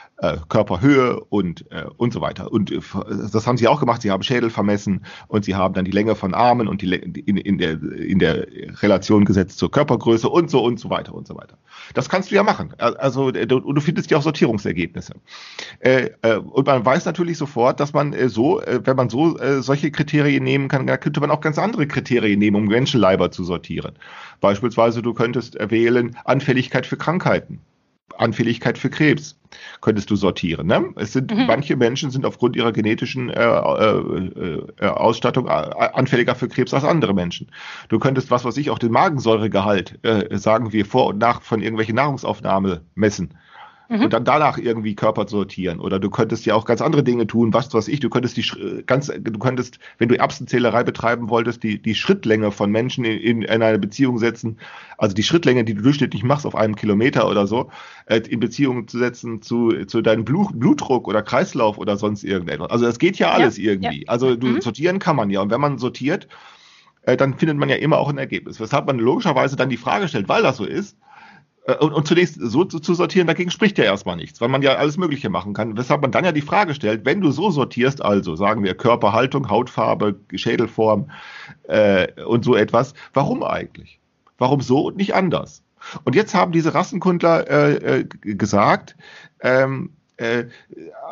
Körperhöhe und, äh, und so weiter. Und äh, das haben sie auch gemacht. Sie haben Schädel vermessen und sie haben dann die Länge von Armen und die in, in, der, in der Relation gesetzt zur Körpergröße und so und so weiter und so weiter. Das kannst du ja machen. Also du, du findest ja auch Sortierungsergebnisse. Äh, äh, und man weiß natürlich sofort, dass man äh, so, äh, wenn man so äh, solche Kriterien nehmen kann, da könnte man auch ganz andere Kriterien nehmen, um Menschenleiber zu sortieren. Beispielsweise du könntest wählen Anfälligkeit für Krankheiten. Anfälligkeit für Krebs könntest du sortieren. Ne? Es sind mhm. manche Menschen sind aufgrund ihrer genetischen äh, äh, äh, Ausstattung äh, anfälliger für Krebs als andere Menschen. Du könntest was weiß ich auch den Magensäuregehalt äh, sagen wir vor und nach von irgendwelchen Nahrungsaufnahme messen mhm. und dann danach irgendwie Körper sortieren. Oder du könntest ja auch ganz andere Dinge tun, was weiß ich, du könntest die ganz, du könntest, wenn du Erbsenzählerei betreiben wolltest, die, die Schrittlänge von Menschen in, in, in eine Beziehung setzen, also die Schrittlänge, die du durchschnittlich machst auf einem Kilometer oder so, äh, in Beziehung zu setzen zu, zu deinem Blut, Blutdruck oder Kreislauf oder sonst irgendetwas. Also das geht ja alles ja, irgendwie. Ja. Also du mhm. sortieren kann man ja. Und wenn man sortiert, äh, dann findet man ja immer auch ein Ergebnis. Weshalb man logischerweise dann die Frage stellt, weil das so ist, und, und zunächst so zu, zu, sortieren, dagegen spricht ja erstmal nichts, weil man ja alles Mögliche machen kann. Weshalb man dann ja die Frage stellt, wenn du so sortierst, also sagen wir Körperhaltung, Hautfarbe, Schädelform äh, und so etwas, warum eigentlich? Warum so und nicht anders? Und jetzt haben diese Rassenkundler äh, äh, gesagt, ähm, äh,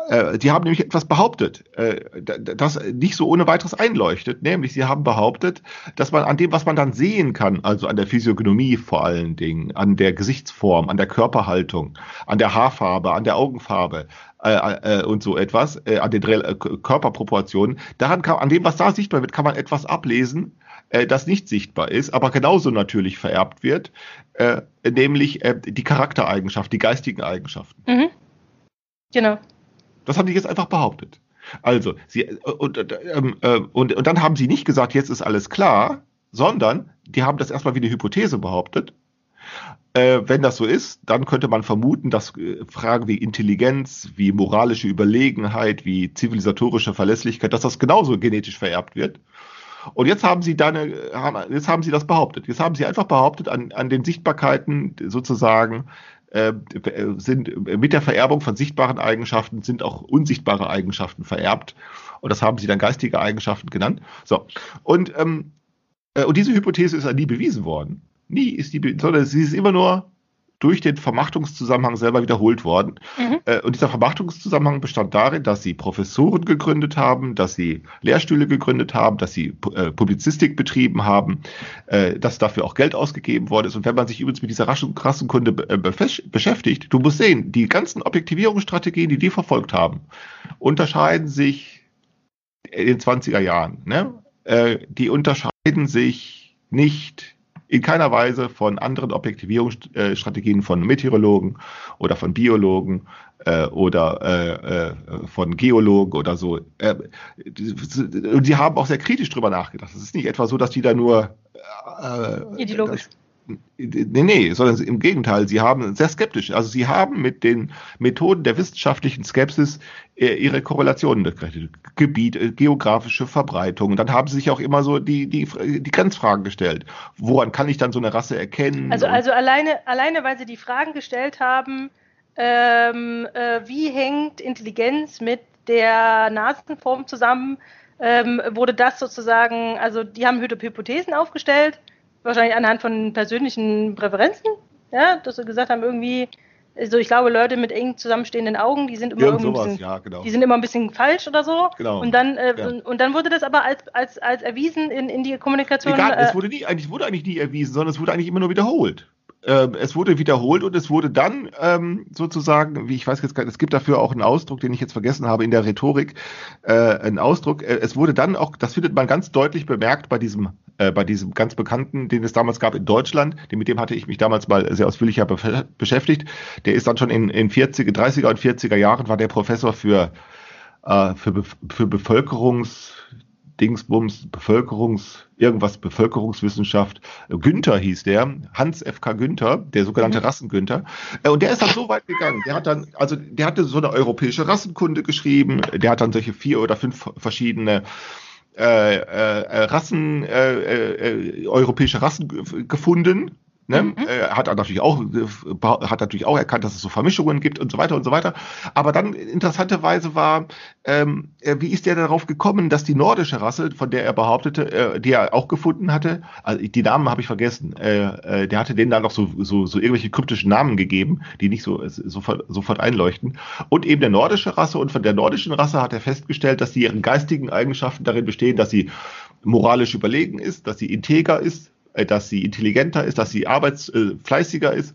äh, die haben nämlich etwas behauptet, äh, das nicht so ohne weiteres einleuchtet, nämlich sie haben behauptet, dass man an dem, was man dann sehen kann, also an der Physiognomie vor allen Dingen, an der Gesichtsform, an der Körperhaltung, an der Haarfarbe, an der Augenfarbe, äh, äh, und so etwas, an den Körperproportionen. Daran kann, an dem, was da sichtbar wird, kann man etwas ablesen, das nicht sichtbar ist, aber genauso natürlich vererbt wird, nämlich die Charaktereigenschaft, die geistigen Eigenschaften. Mhm. Genau. Das haben die jetzt einfach behauptet. Also, sie, äh, und, ähm, äh, und, und dann haben sie nicht gesagt, jetzt ist alles klar, sondern die haben das erstmal wie eine Hypothese behauptet. Äh, wenn das so ist, dann könnte man vermuten, dass äh, Fragen wie Intelligenz, wie moralische Überlegenheit, wie zivilisatorische Verlässlichkeit, dass das genauso genetisch vererbt wird. Und jetzt haben sie dann, jetzt haben sie das behauptet. Jetzt haben sie einfach behauptet, an, an den Sichtbarkeiten sozusagen äh, sind mit der Vererbung von sichtbaren Eigenschaften sind auch unsichtbare Eigenschaften vererbt. Und das haben sie dann geistige Eigenschaften genannt. So. Und, ähm, äh, und diese Hypothese ist ja nie bewiesen worden. Nie ist die, sondern sie ist immer nur durch den Vermachtungszusammenhang selber wiederholt worden. Mhm. Äh, und dieser Vermachtungszusammenhang bestand darin, dass sie Professoren gegründet haben, dass sie Lehrstühle gegründet haben, dass sie äh, Publizistik betrieben haben, äh, dass dafür auch Geld ausgegeben worden ist. Und wenn man sich übrigens mit dieser Rassenkunde beschäftigt, du musst sehen, die ganzen Objektivierungsstrategien, die die verfolgt haben, unterscheiden sich in den 20er Jahren. Ne? die unterscheiden sich nicht in keiner Weise von anderen Objektivierungsstrategien von Meteorologen oder von Biologen äh, oder äh, äh, von Geologen oder so. Äh, und sie haben auch sehr kritisch drüber nachgedacht. Es ist nicht etwa so, dass die da nur äh, ideologisch. Das, Nee, nee, sondern im Gegenteil, sie haben sehr skeptisch, also sie haben mit den Methoden der wissenschaftlichen Skepsis äh, ihre Korrelationen gerechnet. Gebiet, äh, geografische Verbreitung. Dann haben sie sich auch immer so die, die, die Grenzfragen gestellt. Woran kann ich dann so eine Rasse erkennen? Also, also alleine, alleine, weil sie die Fragen gestellt haben, ähm, äh, wie hängt Intelligenz mit der Nasenform zusammen, ähm, wurde das sozusagen, also die haben Hypothesen aufgestellt wahrscheinlich anhand von persönlichen Präferenzen, ja, dass sie gesagt haben, irgendwie, also ich glaube, Leute mit eng zusammenstehenden Augen, die sind immer irgendwie sowas, bisschen, ja, genau. die sind immer ein bisschen falsch oder so. Genau. Und dann, äh, ja. und, und, dann wurde das aber als, als, als erwiesen in, in die Kommunikation. Egal, äh, es wurde nie, eigentlich wurde eigentlich nie erwiesen, sondern es wurde eigentlich immer nur wiederholt. Äh, es wurde wiederholt und es wurde dann ähm, sozusagen, wie ich weiß jetzt gar nicht, es gibt dafür auch einen Ausdruck, den ich jetzt vergessen habe in der Rhetorik, äh, einen Ausdruck. Äh, es wurde dann auch, das findet man ganz deutlich bemerkt bei diesem, äh, bei diesem ganz bekannten, den es damals gab in Deutschland. Den, mit dem hatte ich mich damals mal sehr ausführlicher be beschäftigt. Der ist dann schon in, in 40, 30er und 40er Jahren war der Professor für äh, für, für Bevölkerungs Dingsbums, Bevölkerungs, irgendwas Bevölkerungswissenschaft. Günther hieß der, Hans F.K. Günther, der sogenannte mhm. Rassengünther. Äh, und der ist dann so weit gegangen. Der hat dann, also der hatte so eine europäische Rassenkunde geschrieben. Der hat dann solche vier oder fünf verschiedene äh, äh, Rassen, äh, äh, europäische Rassen gefunden Ne? Mhm. Äh, hat natürlich auch hat natürlich auch erkannt, dass es so Vermischungen gibt und so weiter und so weiter. Aber dann interessanterweise war, ähm, äh, wie ist der darauf gekommen, dass die nordische Rasse, von der er behauptete, äh, die er auch gefunden hatte, also die Namen habe ich vergessen, äh, äh, der hatte denen dann noch so, so, so irgendwelche kryptischen Namen gegeben, die nicht so sofort, sofort einleuchten. Und eben der nordische Rasse und von der nordischen Rasse hat er festgestellt, dass die ihren geistigen Eigenschaften darin bestehen, dass sie moralisch überlegen ist, dass sie integer ist, äh, dass sie intelligenter ist, dass sie arbeitsfleißiger äh, ist.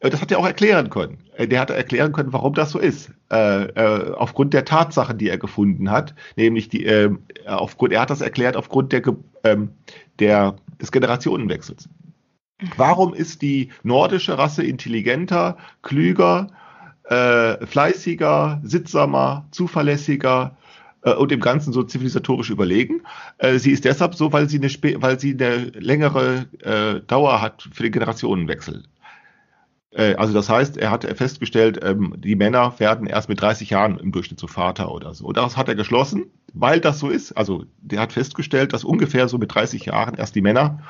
Äh, das hat er auch erklären können. Der hat erklären können, warum das so ist. aufgrund der Tatsachen, die er gefunden hat, nämlich die, aufgrund, er hat das erklärt aufgrund der, ähm, der, des Generationenwechsels. Warum ist die nordische Rasse intelligenter, klüger, fleißiger, sittsamer, zuverlässiger, äh, und im Ganzen so zivilisatorisch überlegen. Äh, sie ist deshalb so, weil sie eine, weil sie eine längere äh, Dauer hat für den Generationenwechsel. Äh, also das heißt, er hat festgestellt, ähm, die Männer werden erst mit 30 Jahren im Durchschnitt zu Vater oder so. Und daraus hat er geschlossen, weil das so ist. Also der hat festgestellt, dass ungefähr so mit 30 Jahren erst die Männer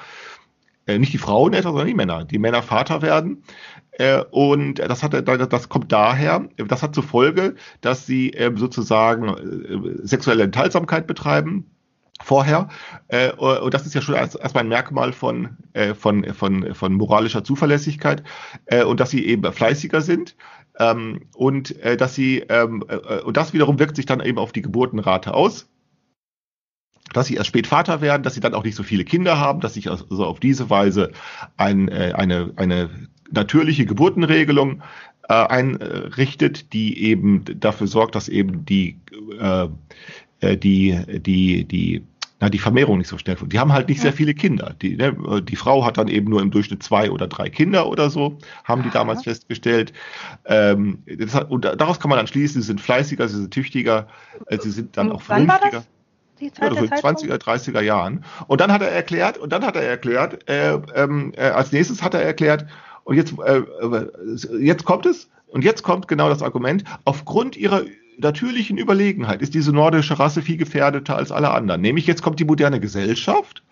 äh, nicht die Frauen etwa, sondern die Männer, die Männer Vater werden. Äh, und das hat, das kommt daher, das hat zur Folge, dass sie ähm, sozusagen äh, sexuelle Enthaltsamkeit betreiben, vorher. und das ist ja schon erstmal ein Merkmal von, von, von, von moralischer Zuverlässigkeit. und dass sie eben fleißiger sind. Ähm, und dass sie, ähm, und das wiederum wirkt sich dann eben auf die Geburtenrate aus dass sie erst spät Vater werden, dass sie dann auch nicht so viele Kinder haben, dass sich also auf diese Weise ein, äh, eine, eine natürliche Geburtenregelung äh, einrichtet, die eben dafür sorgt, dass eben die, äh, äh die, die, die, na, die Vermehrung nicht so schnell Die haben halt nicht sehr viele Kinder. Die, ne, die Frau hat dann eben nur im Durchschnitt zwei oder drei Kinder oder so, haben die damals festgestellt. Ähm, das hat, und daraus kann man dann schließen, sie sind fleißiger, sie sind tüchtiger, äh, sie sind dann auch vernünftiger die Zeit ja, das der 20er, 30er Jahren. Und dann hat er erklärt, und dann hat er erklärt, äh, ähm, äh, als nächstes hat er erklärt, und jetzt, äh, äh, jetzt kommt es, und jetzt kommt genau das Argument, aufgrund ihrer natürlichen Überlegenheit ist diese nordische Rasse viel gefährdeter als alle anderen. Nämlich jetzt kommt die moderne Gesellschaft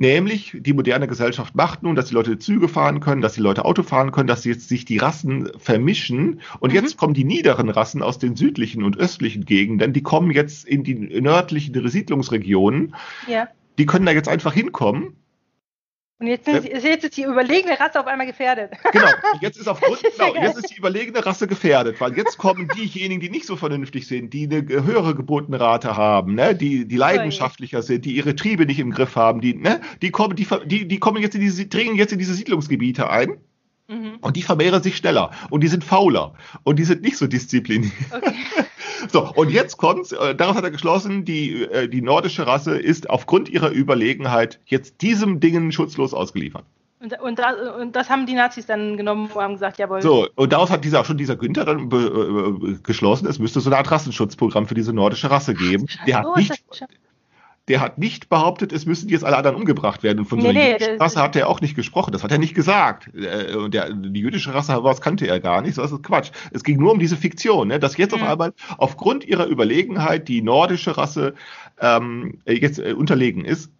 Nämlich, die moderne Gesellschaft macht nun, dass die Leute Züge fahren können, dass die Leute Auto fahren können, dass jetzt sich die Rassen vermischen. Und mhm. jetzt kommen die niederen Rassen aus den südlichen und östlichen Gegenden, die kommen jetzt in die nördlichen Siedlungsregionen. Ja. Die können da jetzt einfach hinkommen und jetzt, sind, ja. jetzt ist die überlegene Rasse auf einmal gefährdet. Genau, jetzt ist aufgrund, genau, jetzt ist die überlegene Rasse gefährdet, weil jetzt kommen diejenigen, die nicht so vernünftig sind, die eine höhere Geburtenrate haben, ne, die, die leidenschaftlicher sind, die ihre Triebe nicht im Griff haben, die, ne, die kommen, die, die, die kommen jetzt in diese, dringen jetzt in diese Siedlungsgebiete ein. Mhm. Und die vermehren sich schneller. Und die sind fauler. Und die sind nicht so diszipliniert. Okay. So, und jetzt kommt's, äh, daraus hat er geschlossen, die, äh, die nordische Rasse ist aufgrund ihrer Überlegenheit jetzt diesem Dingen schutzlos ausgeliefert. Und, und, das, und, das, haben die Nazis dann genommen und haben gesagt, jawohl. So, und daraus hat dieser, schon dieser Günther dann be, äh, geschlossen, es müsste so eine Art Rassenschutzprogramm für diese nordische Rasse geben. Der hat nicht, der hat nicht behauptet, es müssen jetzt alle anderen umgebracht werden. Und von nee, so einer nee, jüdischen Rasse hat er auch nicht gesprochen. Das hat er nicht gesagt. Äh, und der, die jüdische Rasse, was kannte er gar nicht. Das ist Quatsch. Es ging nur um diese Fiktion, ne? dass jetzt mhm. auf einmal aufgrund ihrer Überlegenheit die nordische Rasse ähm, jetzt äh, unterlegen ist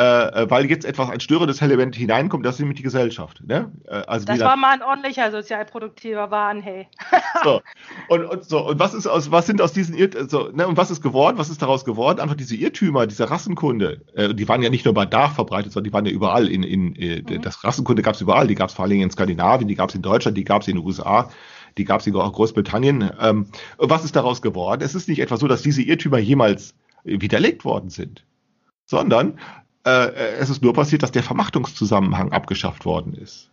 äh, weil jetzt etwas ein störendes Element hineinkommt, das ist nämlich die Gesellschaft. Ne? Äh, also das war mal ein ordentlicher sozialproduktiver Wahn, hey. so. Und, und, so, und was ist aus, was sind aus diesen Irr so, ne, und was ist geworden, was ist daraus geworden? Einfach diese Irrtümer, diese Rassenkunde, äh, die waren ja nicht nur bei Darf verbreitet, sondern die waren ja überall in, in äh, mhm. das Rassenkunde gab es überall, die gab es vor allem in Skandinavien, die gab es in Deutschland, die gab es in den USA die gab es in Großbritannien. Ähm, was ist daraus geworden? Es ist nicht etwa so, dass diese Irrtümer jemals widerlegt worden sind, sondern äh, es ist nur passiert, dass der Vermachtungszusammenhang abgeschafft worden ist.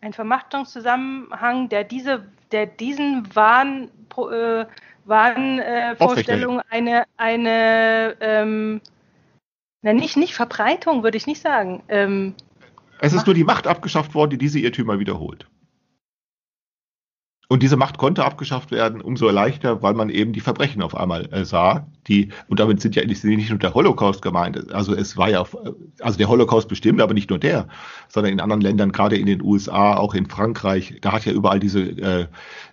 ein Vermachtungszusammenhang, der diese, der diesen Wahn, äh, Wahnvorstellung eine, eine ähm, na nicht, nicht Verbreitung, würde ich nicht sagen. Ähm, es ist nur die Macht abgeschafft worden, die diese Irrtümer wiederholt. Und diese Macht konnte abgeschafft werden, umso leichter, weil man eben die Verbrechen auf einmal äh, sah, die, und damit sind ja nicht, nicht nur der Holocaust gemeint, also es war ja, also der Holocaust bestimmt, aber nicht nur der, sondern in anderen Ländern, gerade in den USA, auch in Frankreich, da hat ja überall diese, äh,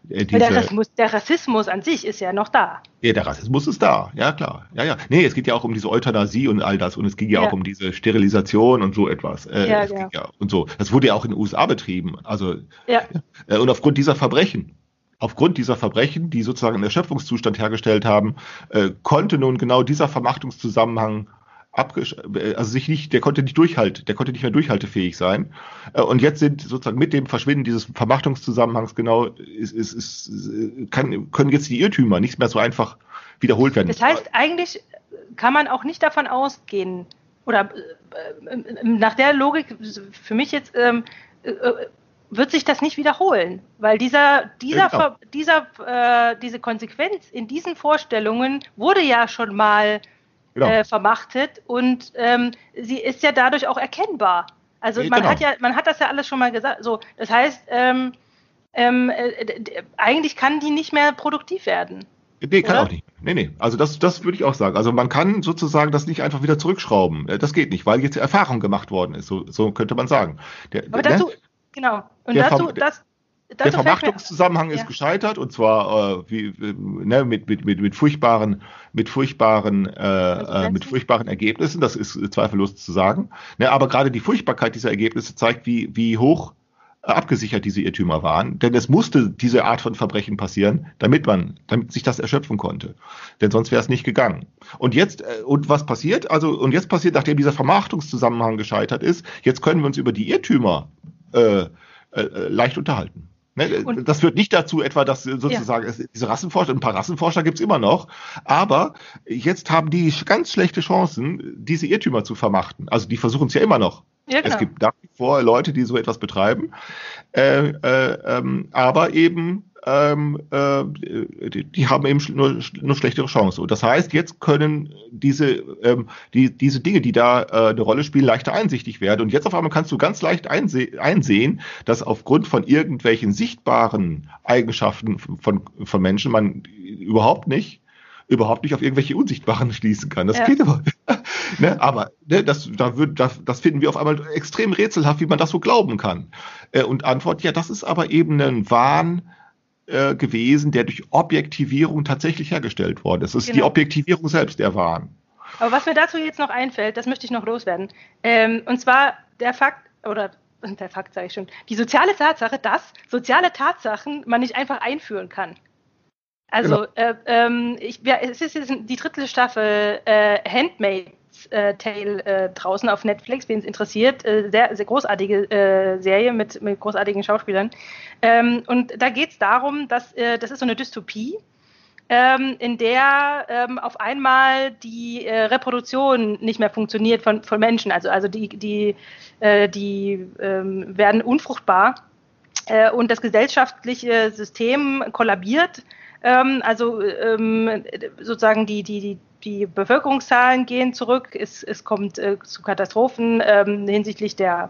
äh diese der, Rassismus, der Rassismus an sich ist ja noch da. Ja, der Rassismus ist da, ja klar, ja, ja. Nee, es geht ja auch um diese Euthanasie und all das und es ging ja, ja. auch um diese Sterilisation und so etwas. Äh, ja, ja. ja. Und so, das wurde ja auch in den USA betrieben, also, ja. Äh, und aufgrund dieser Verbrechen, Aufgrund dieser Verbrechen, die sozusagen einen Erschöpfungszustand hergestellt haben, äh, konnte nun genau dieser Vermachtungszusammenhang äh, also sich nicht, der konnte nicht durchhalten, der konnte nicht mehr durchhaltefähig sein. Äh, und jetzt sind sozusagen mit dem Verschwinden dieses Vermachtungszusammenhangs genau, ist, ist, ist, kann, können jetzt die Irrtümer nicht mehr so einfach wiederholt werden. Das heißt, eigentlich kann man auch nicht davon ausgehen, oder äh, nach der Logik für mich jetzt, ähm, wird sich das nicht wiederholen, weil dieser, dieser, genau. dieser, äh, diese Konsequenz in diesen Vorstellungen wurde ja schon mal genau. äh, vermachtet und ähm, sie ist ja dadurch auch erkennbar. Also man genau. hat ja, man hat das ja alles schon mal gesagt. So, das heißt, ähm, ähm, äh, eigentlich kann die nicht mehr produktiv werden. Nee, kann oder? auch nicht. Nee, nee. Also das, das würde ich auch sagen. Also man kann sozusagen das nicht einfach wieder zurückschrauben. Äh, das geht nicht, weil jetzt Erfahrung gemacht worden ist. So, so könnte man sagen. Der, Aber dazu, ne? Genau. Und der dazu, das, der Vermachtungszusammenhang ist ja. gescheitert und zwar äh, wie, ne, mit, mit, mit, mit furchtbaren, mit furchtbaren, äh, äh, mit furchtbaren Ergebnissen. Das ist zweifellos zu sagen. Ne, aber gerade die Furchtbarkeit dieser Ergebnisse zeigt, wie, wie hoch äh, abgesichert diese Irrtümer waren. Denn es musste diese Art von Verbrechen passieren, damit man, damit sich das erschöpfen konnte. Denn sonst wäre es nicht gegangen. Und jetzt, äh, und was passiert? Also, und jetzt passiert, nachdem dieser Vermachtungszusammenhang gescheitert ist, jetzt können wir uns über die Irrtümer äh, äh, leicht unterhalten. Ne, das führt nicht dazu, etwa, dass sozusagen ja. diese Rassenforscher, ein paar Rassenforscher gibt's immer noch, aber jetzt haben die ganz schlechte Chancen, diese Irrtümer zu vermachten. Also die versuchen es ja immer noch. Ja. Es gibt nach wie vor Leute, die so etwas betreiben, äh, äh, ähm, aber eben ähm, äh, die, die, haben eben nur, nur schlechtere Chancen. Und das heißt, jetzt können diese, ähm, die, diese Dinge, die da äh, eine Rolle spielen, leichter einsichtig werden. Und jetzt auf einmal kannst du ganz leicht einse einsehen, dass aufgrund von irgendwelchen sichtbaren Eigenschaften von, von Menschen man überhaupt nicht überhaupt nicht auf irgendwelche Unsichtbaren schließen kann. Das ja. geht aber. ne? Aber ne, das, da wird, das, das finden wir auf einmal extrem rätselhaft, wie man das so glauben kann. Äh, und Antwort, ja, das ist aber eben ein Wahn, äh, gewesen, der durch Objektivierung tatsächlich hergestellt worden ist. Es ist genau. die Objektivierung selbst der Waren. Aber was mir dazu jetzt noch einfällt, das möchte ich noch loswerden. Ähm, und zwar der Fakt, oder der Fakt sage ich schon, die soziale Tatsache, dass soziale Tatsachen man nicht einfach einführen kann. Also, genau. äh, ähm, ich, ja, es ist jetzt die dritte Staffel äh, Handmade äh, Tale äh, draußen auf Netflix, wen es interessiert. Äh, sehr, sehr großartige äh, Serie mit, mit großartigen Schauspielern. Ähm, und da geht es darum, dass äh, das ist so eine Dystopie. Ähm, in der ähm, auf einmal die äh, Reproduktion nicht mehr funktioniert von, von Menschen. Also, also die, die, äh, die ähm, werden unfruchtbar äh, und das gesellschaftliche System kollabiert. Ähm, also ähm, sozusagen die, die, die die Bevölkerungszahlen gehen zurück, es, es kommt äh, zu Katastrophen ähm, hinsichtlich der,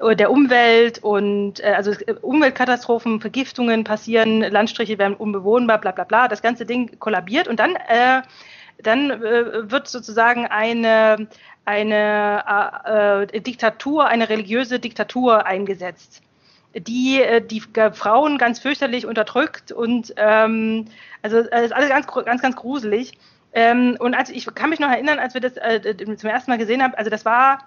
äh, der Umwelt und äh, also äh, Umweltkatastrophen, Vergiftungen passieren, Landstriche werden unbewohnbar, bla bla bla. Das ganze Ding kollabiert und dann, äh, dann äh, wird sozusagen eine, eine Diktatur, eine religiöse Diktatur eingesetzt die die Frauen ganz fürchterlich unterdrückt und ähm, also ist alles ganz ganz ganz gruselig ähm, und als ich kann mich noch erinnern, als wir das äh, zum ersten Mal gesehen haben, also das war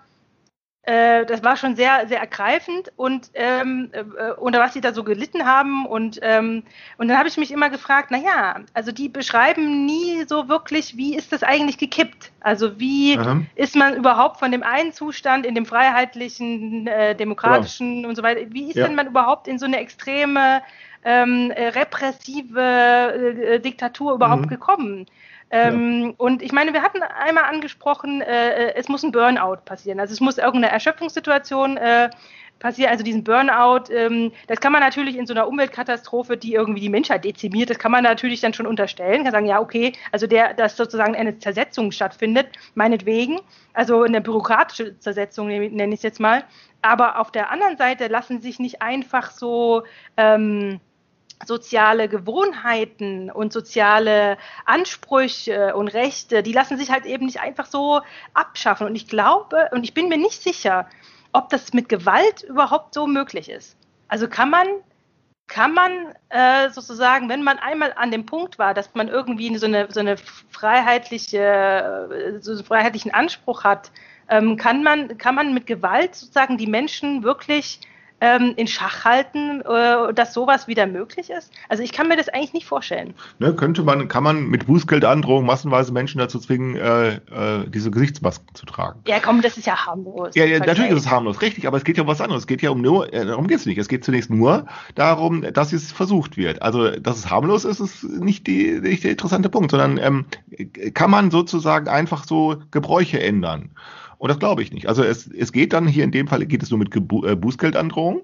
äh, das war schon sehr, sehr ergreifend und ähm, äh, unter was sie da so gelitten haben. Und, ähm, und dann habe ich mich immer gefragt, na ja, also die beschreiben nie so wirklich, wie ist das eigentlich gekippt? Also wie Aha. ist man überhaupt von dem einen Zustand in dem freiheitlichen, äh, demokratischen ja. und so weiter, wie ist ja. denn man überhaupt in so eine extreme ähm, äh, repressive äh, Diktatur überhaupt mhm. gekommen? Ähm, ja. Und ich meine, wir hatten einmal angesprochen, äh, äh, es muss ein Burnout passieren. Also es muss irgendeine Erschöpfungssituation äh, passiert, also diesen Burnout, ähm, das kann man natürlich in so einer Umweltkatastrophe, die irgendwie die Menschheit dezimiert, das kann man natürlich dann schon unterstellen, kann sagen, ja, okay, also der, dass sozusagen eine Zersetzung stattfindet, meinetwegen, also eine bürokratische Zersetzung nenne ich es jetzt mal, aber auf der anderen Seite lassen sich nicht einfach so ähm, soziale Gewohnheiten und soziale Ansprüche und Rechte, die lassen sich halt eben nicht einfach so abschaffen. Und ich glaube, und ich bin mir nicht sicher, ob das mit Gewalt überhaupt so möglich ist. Also kann man, kann man äh, sozusagen, wenn man einmal an dem Punkt war, dass man irgendwie so eine, so eine freiheitliche, so einen freiheitlichen Anspruch hat, ähm, kann, man, kann man mit Gewalt sozusagen die Menschen wirklich ähm, in Schach halten, äh, dass sowas wieder möglich ist? Also ich kann mir das eigentlich nicht vorstellen. Ne, könnte man, kann man mit Bußgeldandrohung massenweise Menschen dazu zwingen, äh, äh, diese Gesichtsmasken zu tragen? Ja, komm, das ist ja harmlos. Ja, ja natürlich ist es harmlos, richtig, aber es geht ja um was anderes. Es geht ja um nur, äh, darum geht es nicht. Es geht zunächst nur darum, dass es versucht wird. Also, dass es harmlos ist, ist nicht, die, nicht der interessante Punkt, sondern ähm, kann man sozusagen einfach so Gebräuche ändern. Und das glaube ich nicht. Also es, es geht dann hier in dem Fall geht es nur mit Gebu äh, Bußgeldandrohung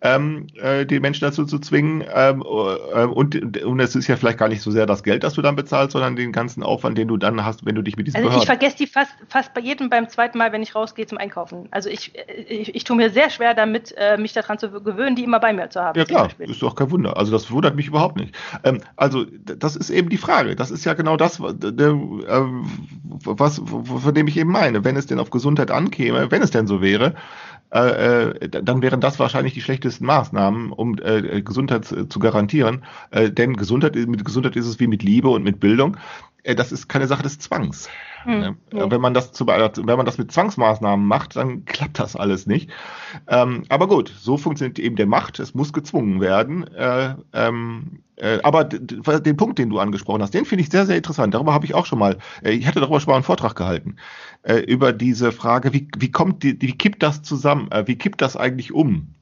ähm, äh, die Menschen dazu zu zwingen. Ähm, äh, und, und es ist ja vielleicht gar nicht so sehr das Geld, das du dann bezahlst, sondern den ganzen Aufwand, den du dann hast, wenn du dich mit diesem Also Behörden ich vergesse die fast, fast bei jedem beim zweiten Mal, wenn ich rausgehe zum Einkaufen. Also ich, ich, ich tue mir sehr schwer damit, äh, mich daran zu gewöhnen, die immer bei mir zu haben. Ja klar, ist doch kein Wunder. Also das wundert mich überhaupt nicht. Ähm, also das ist eben die Frage. Das ist ja genau das, was, von dem ich eben meine. Wenn es denn auf Gesundheit ankäme, wenn es denn so wäre, äh, äh, dann wären das wahrscheinlich die schlechtesten Maßnahmen, um äh, Gesundheit zu garantieren. Äh, denn Gesundheit, mit Gesundheit ist es wie mit Liebe und mit Bildung. Äh, das ist keine Sache des Zwangs. Hm, ja. Wenn man das zu, wenn man das mit Zwangsmaßnahmen macht, dann klappt das alles nicht. Ähm, aber gut, so funktioniert eben der Macht. Es muss gezwungen werden. Äh, ähm, äh, aber den Punkt, den du angesprochen hast, den finde ich sehr, sehr interessant. Darüber habe ich auch schon mal, äh, ich hatte darüber schon mal einen Vortrag gehalten, äh, über diese Frage, wie, wie kommt die, wie kippt das zusammen, wie kippt das eigentlich um?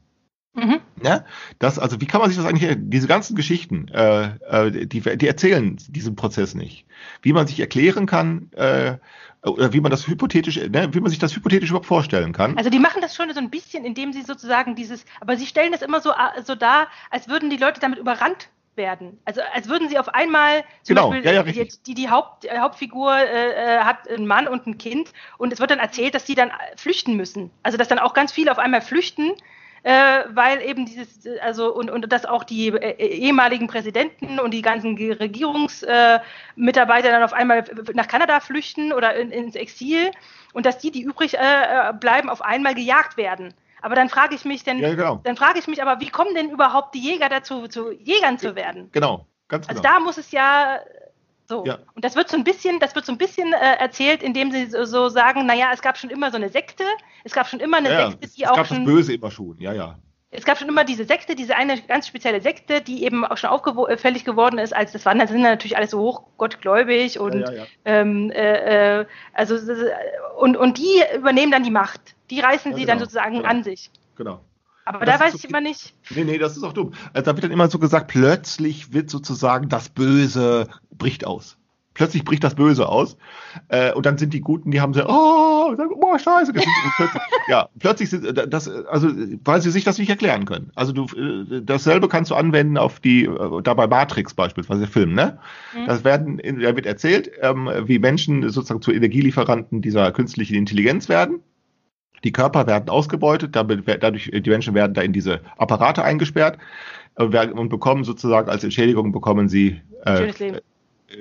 Mhm. Ja, das, also wie kann man sich das eigentlich, diese ganzen Geschichten, äh, äh, die, die erzählen diesen Prozess nicht. Wie man sich erklären kann, äh, oder wie man das hypothetisch, ne, wie man sich das hypothetisch überhaupt vorstellen kann. Also die machen das schon so ein bisschen, indem sie sozusagen dieses, aber sie stellen das immer so, äh, so dar, als würden die Leute damit überrannt werden. Also als würden sie auf einmal zum genau, Beispiel, ja, ja, die, die, die Haupt, äh, Hauptfigur äh, äh, hat einen Mann und ein Kind und es wird dann erzählt, dass sie dann flüchten müssen. Also dass dann auch ganz viele auf einmal flüchten äh, weil eben dieses, also und, und dass auch die äh, ehemaligen Präsidenten und die ganzen Regierungsmitarbeiter äh, dann auf einmal nach Kanada flüchten oder in, ins Exil und dass die, die übrig äh, bleiben, auf einmal gejagt werden. Aber dann frage ich mich, denn, ja, genau. dann frage ich mich aber, wie kommen denn überhaupt die Jäger dazu, zu Jägern zu werden? Genau, ganz also genau. Also da muss es ja so. Ja. Und das wird so ein bisschen, das wird so ein bisschen äh, erzählt, indem sie so, so sagen, naja, es gab schon immer so eine Sekte, es gab schon immer eine ja, Sekte, die es auch. Es gab schon, das Böse immer schon, ja, ja. Es gab schon immer diese Sekte, diese eine ganz spezielle Sekte, die eben auch schon auffällig geworden ist, als das waren, das sind natürlich alles so hochgottgläubig und ja, ähm, äh, äh, also und, und die übernehmen dann die Macht. Die reißen sie genau, dann sozusagen genau. an sich. Genau. Aber da weiß ich immer nicht. Nee, nee, das ist auch dumm. Also da wird dann immer so gesagt, plötzlich wird sozusagen das Böse bricht aus. Plötzlich bricht das Böse aus. Äh, und dann sind die Guten, die haben so, oh, sagen, oh scheiße. plötzlich, ja, plötzlich sind äh, das, also weil sie sich das nicht erklären können. Also du, äh, dasselbe kannst du anwenden auf die, äh, da bei Matrix beispielsweise, der Film, ne? Mhm. Das werden, da wird erzählt, ähm, wie Menschen sozusagen zu Energielieferanten dieser künstlichen Intelligenz werden. Die Körper werden ausgebeutet, dadurch, die Menschen werden da in diese Apparate eingesperrt und bekommen sozusagen als Entschädigung bekommen sie äh, äh,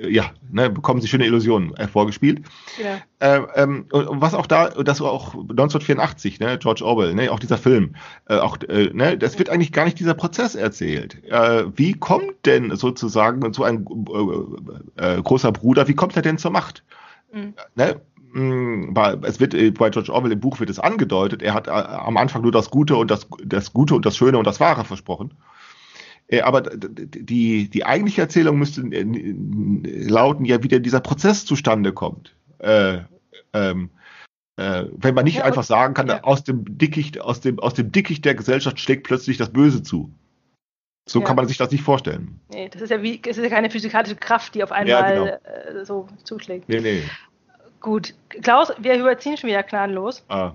ja, ne, bekommen sie schöne Illusionen äh, vorgespielt. Ja. Äh, ähm, und was auch da, das war auch 1984, ne, George Orwell, ne, auch dieser Film, äh, auch, äh, ne, das wird eigentlich gar nicht dieser Prozess erzählt. Äh, wie kommt denn sozusagen so ein äh, äh, großer Bruder, wie kommt er denn zur Macht? Mhm. Ne? Mm, es wird äh, bei George Orwell im Buch wird es angedeutet, er hat äh, am Anfang nur das Gute und das, das Gute und das Schöne und das Wahre versprochen. Äh, aber die, die eigentliche Erzählung müsste lauten, ja, wie denn dieser Prozess zustande kommt. Äh, ähm, äh, wenn man nicht ja, einfach sagen kann, ja. aus dem Dickicht, aus dem, aus dem Dickicht der Gesellschaft schlägt plötzlich das Böse zu. So ja. kann man sich das nicht vorstellen. Nee, das ist ja wie, es ist ja keine physikalische Kraft, die auf einmal genau. äh, so zuschlägt. Nee, nee. Gut, Klaus, wir überziehen schon wieder gnadenlos. Ah.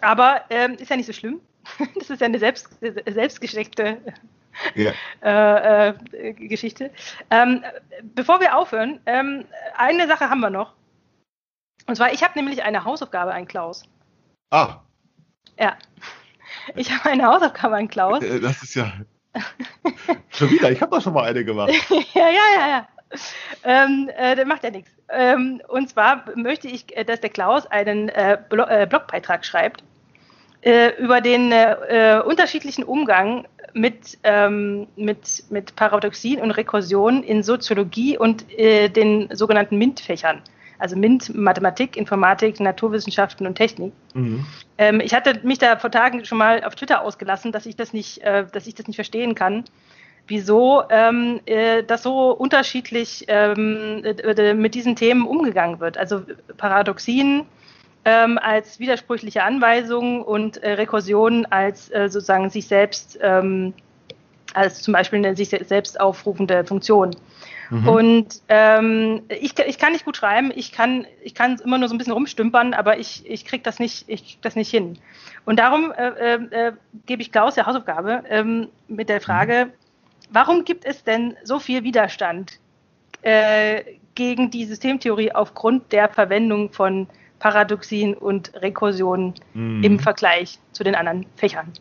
Aber ähm, ist ja nicht so schlimm. Das ist ja eine selbst, selbstgesteckte Ja. äh, äh, Geschichte. Ähm, bevor wir aufhören, ähm, eine Sache haben wir noch. Und zwar, ich habe nämlich eine Hausaufgabe an Klaus. Ah, Ja. Ich habe eine Hausaufgabe an Klaus. äh, das ist ja. schon wieder, ich habe doch schon mal eine gemacht. ja, ja, ja, ja. Ähm, äh, das macht ja nichts. Ähm, und zwar möchte ich, äh, dass der Klaus einen äh, Blo äh, Blogbeitrag schreibt äh, über den unterschiedlichen Umgang mit, ähm, mit, mit Paradoxien und Rekursion in Soziologie und äh, den sogenannten MINT-Fächern. Also MINT, Mathematik, Informatik, Naturwissenschaften und Technik. Mhm. Ähm, ich hatte mich da vor Tagen schon mal auf Twitter ausgelassen, dass ich das nicht, äh, dass ich das nicht verstehen kann, wieso ähm, äh, das so unterschiedlich ähm, äh, mit diesen Themen umgegangen wird. Also Paradoxien ähm, als widersprüchliche Anweisungen und äh, Rekursion als äh, sozusagen sich selbst, ähm, als zum Beispiel eine sich selbst aufrufende Funktion. Mhm. Und ähm, ich, ich kann nicht gut schreiben, ich kann, ich kann immer nur so ein bisschen rumstümpern, aber ich, ich krieg das nicht, ich krieg das nicht hin. Und darum äh, äh, gebe ich Klaus ja Hausaufgabe ähm, mit der Frage, warum gibt es denn so viel Widerstand äh, gegen die Systemtheorie aufgrund der Verwendung von Paradoxien und Rekursionen Mhm. im Vergleich zu den anderen Fächern?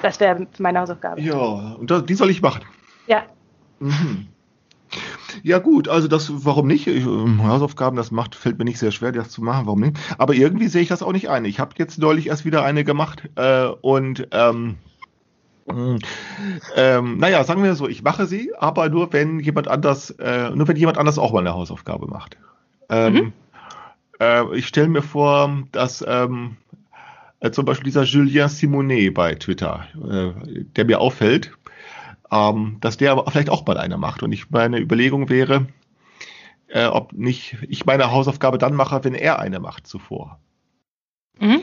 Das wäre meine Hausaufgabe. Ja, und das, die soll ich machen. Ja. Mhm. Ja gut, also das, warum nicht? Ich, ähm, Hausaufgaben, das macht, fällt mir nicht sehr schwer, das zu machen, warum nicht? Aber irgendwie sehe ich das auch nicht ein. Ich habe jetzt neulich erst wieder eine gemacht äh, und ähm, mh, ähm, naja, sagen wir so, ich mache sie, aber nur wenn jemand anders, äh, nur wenn jemand anders auch mal eine Hausaufgabe macht. Ähm, Mhm. Äh, ich stelle mir vor, dass ähm, äh, zum Beispiel dieser Julien Simonet bei Twitter, äh, der mir auffällt, ähm, dass der aber vielleicht auch mal eine macht. Und ich meine Überlegung wäre, äh, ob nicht ich meine Hausaufgabe dann mache, wenn er eine macht zuvor. Mhm.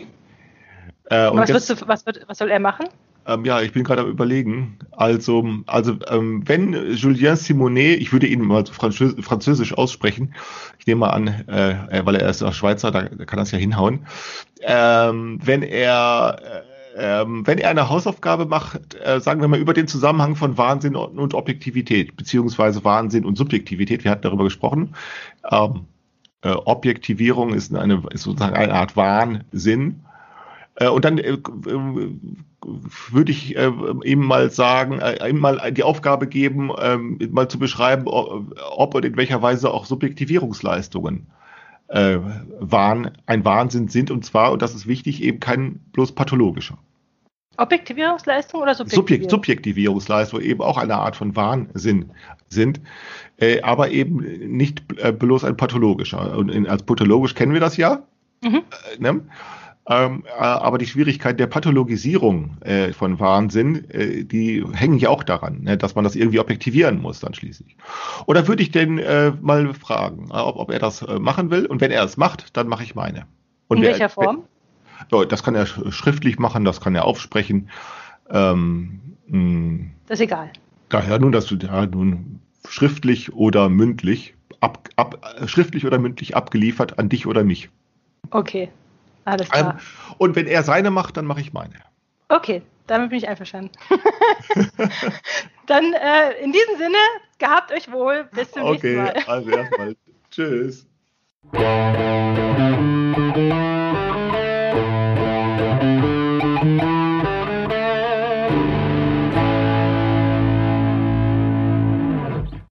Äh, Was, jetzt- du, was, wird, was soll er machen? Ähm, ja, ich bin gerade am überlegen. Also, also ähm, wenn Julien Simonet, ich würde ihn mal Französ französisch aussprechen, ich nehme mal an, äh, äh, weil er ist auch Schweizer, da, da kann das ja hinhauen. Ähm, wenn er äh, ähm, wenn er eine Hausaufgabe macht, äh, sagen wir mal über den Zusammenhang von Wahnsinn und, Objektivität, beziehungsweise Wahnsinn und Subjektivität, wir hatten darüber gesprochen. Ähm, äh, Objektivierung ist, eine, ist sozusagen eine Art Wahnsinn. Äh, und dann würde ich äh, ihm mal sagen, äh, ihm mal die Aufgabe geben, ähm, mal zu beschreiben, ob und in welcher Weise auch Subjektivierungsleistungen äh, Wahn, ein Wahnsinn sind. Und zwar, und das ist wichtig, eben kein bloß pathologischer. Objektivierungsleistung oder Subjekt, Subjektivierung? Subjektivierungsleistungen eben auch eine Art von Wahnsinn sind, äh, aber eben nicht äh, bloß ein pathologischer. Und in, als pathologisch kennen wir das ja. Mhm. Äh, ne? Ähm, äh, aber die Schwierigkeit der Pathologisierung äh, von Wahnsinn, äh, die hängen ja auch daran, ne, dass man das irgendwie objektivieren muss dann schließlich. Oder würde ich denn äh, mal fragen, äh, ob, ob er das äh, machen will? Und wenn er es macht, dann mache ich meine. Und In welcher Form? ja, das kann er sch- schriftlich machen, das kann er aufsprechen. Ähm, mh, Das ist egal. daher nun, dass du ja, nun schriftlich oder mündlich, ab, ab, schriftlich oder mündlich abgeliefert an dich oder mich. Okay. Alles Ähm, klar. und wenn er seine macht, dann mache ich meine. Okay, damit bin ich einverstanden. Dann äh, in diesem Sinne, gehabt euch wohl. Bis zum nächsten Okay, Mal. also erstmal. Tschüss.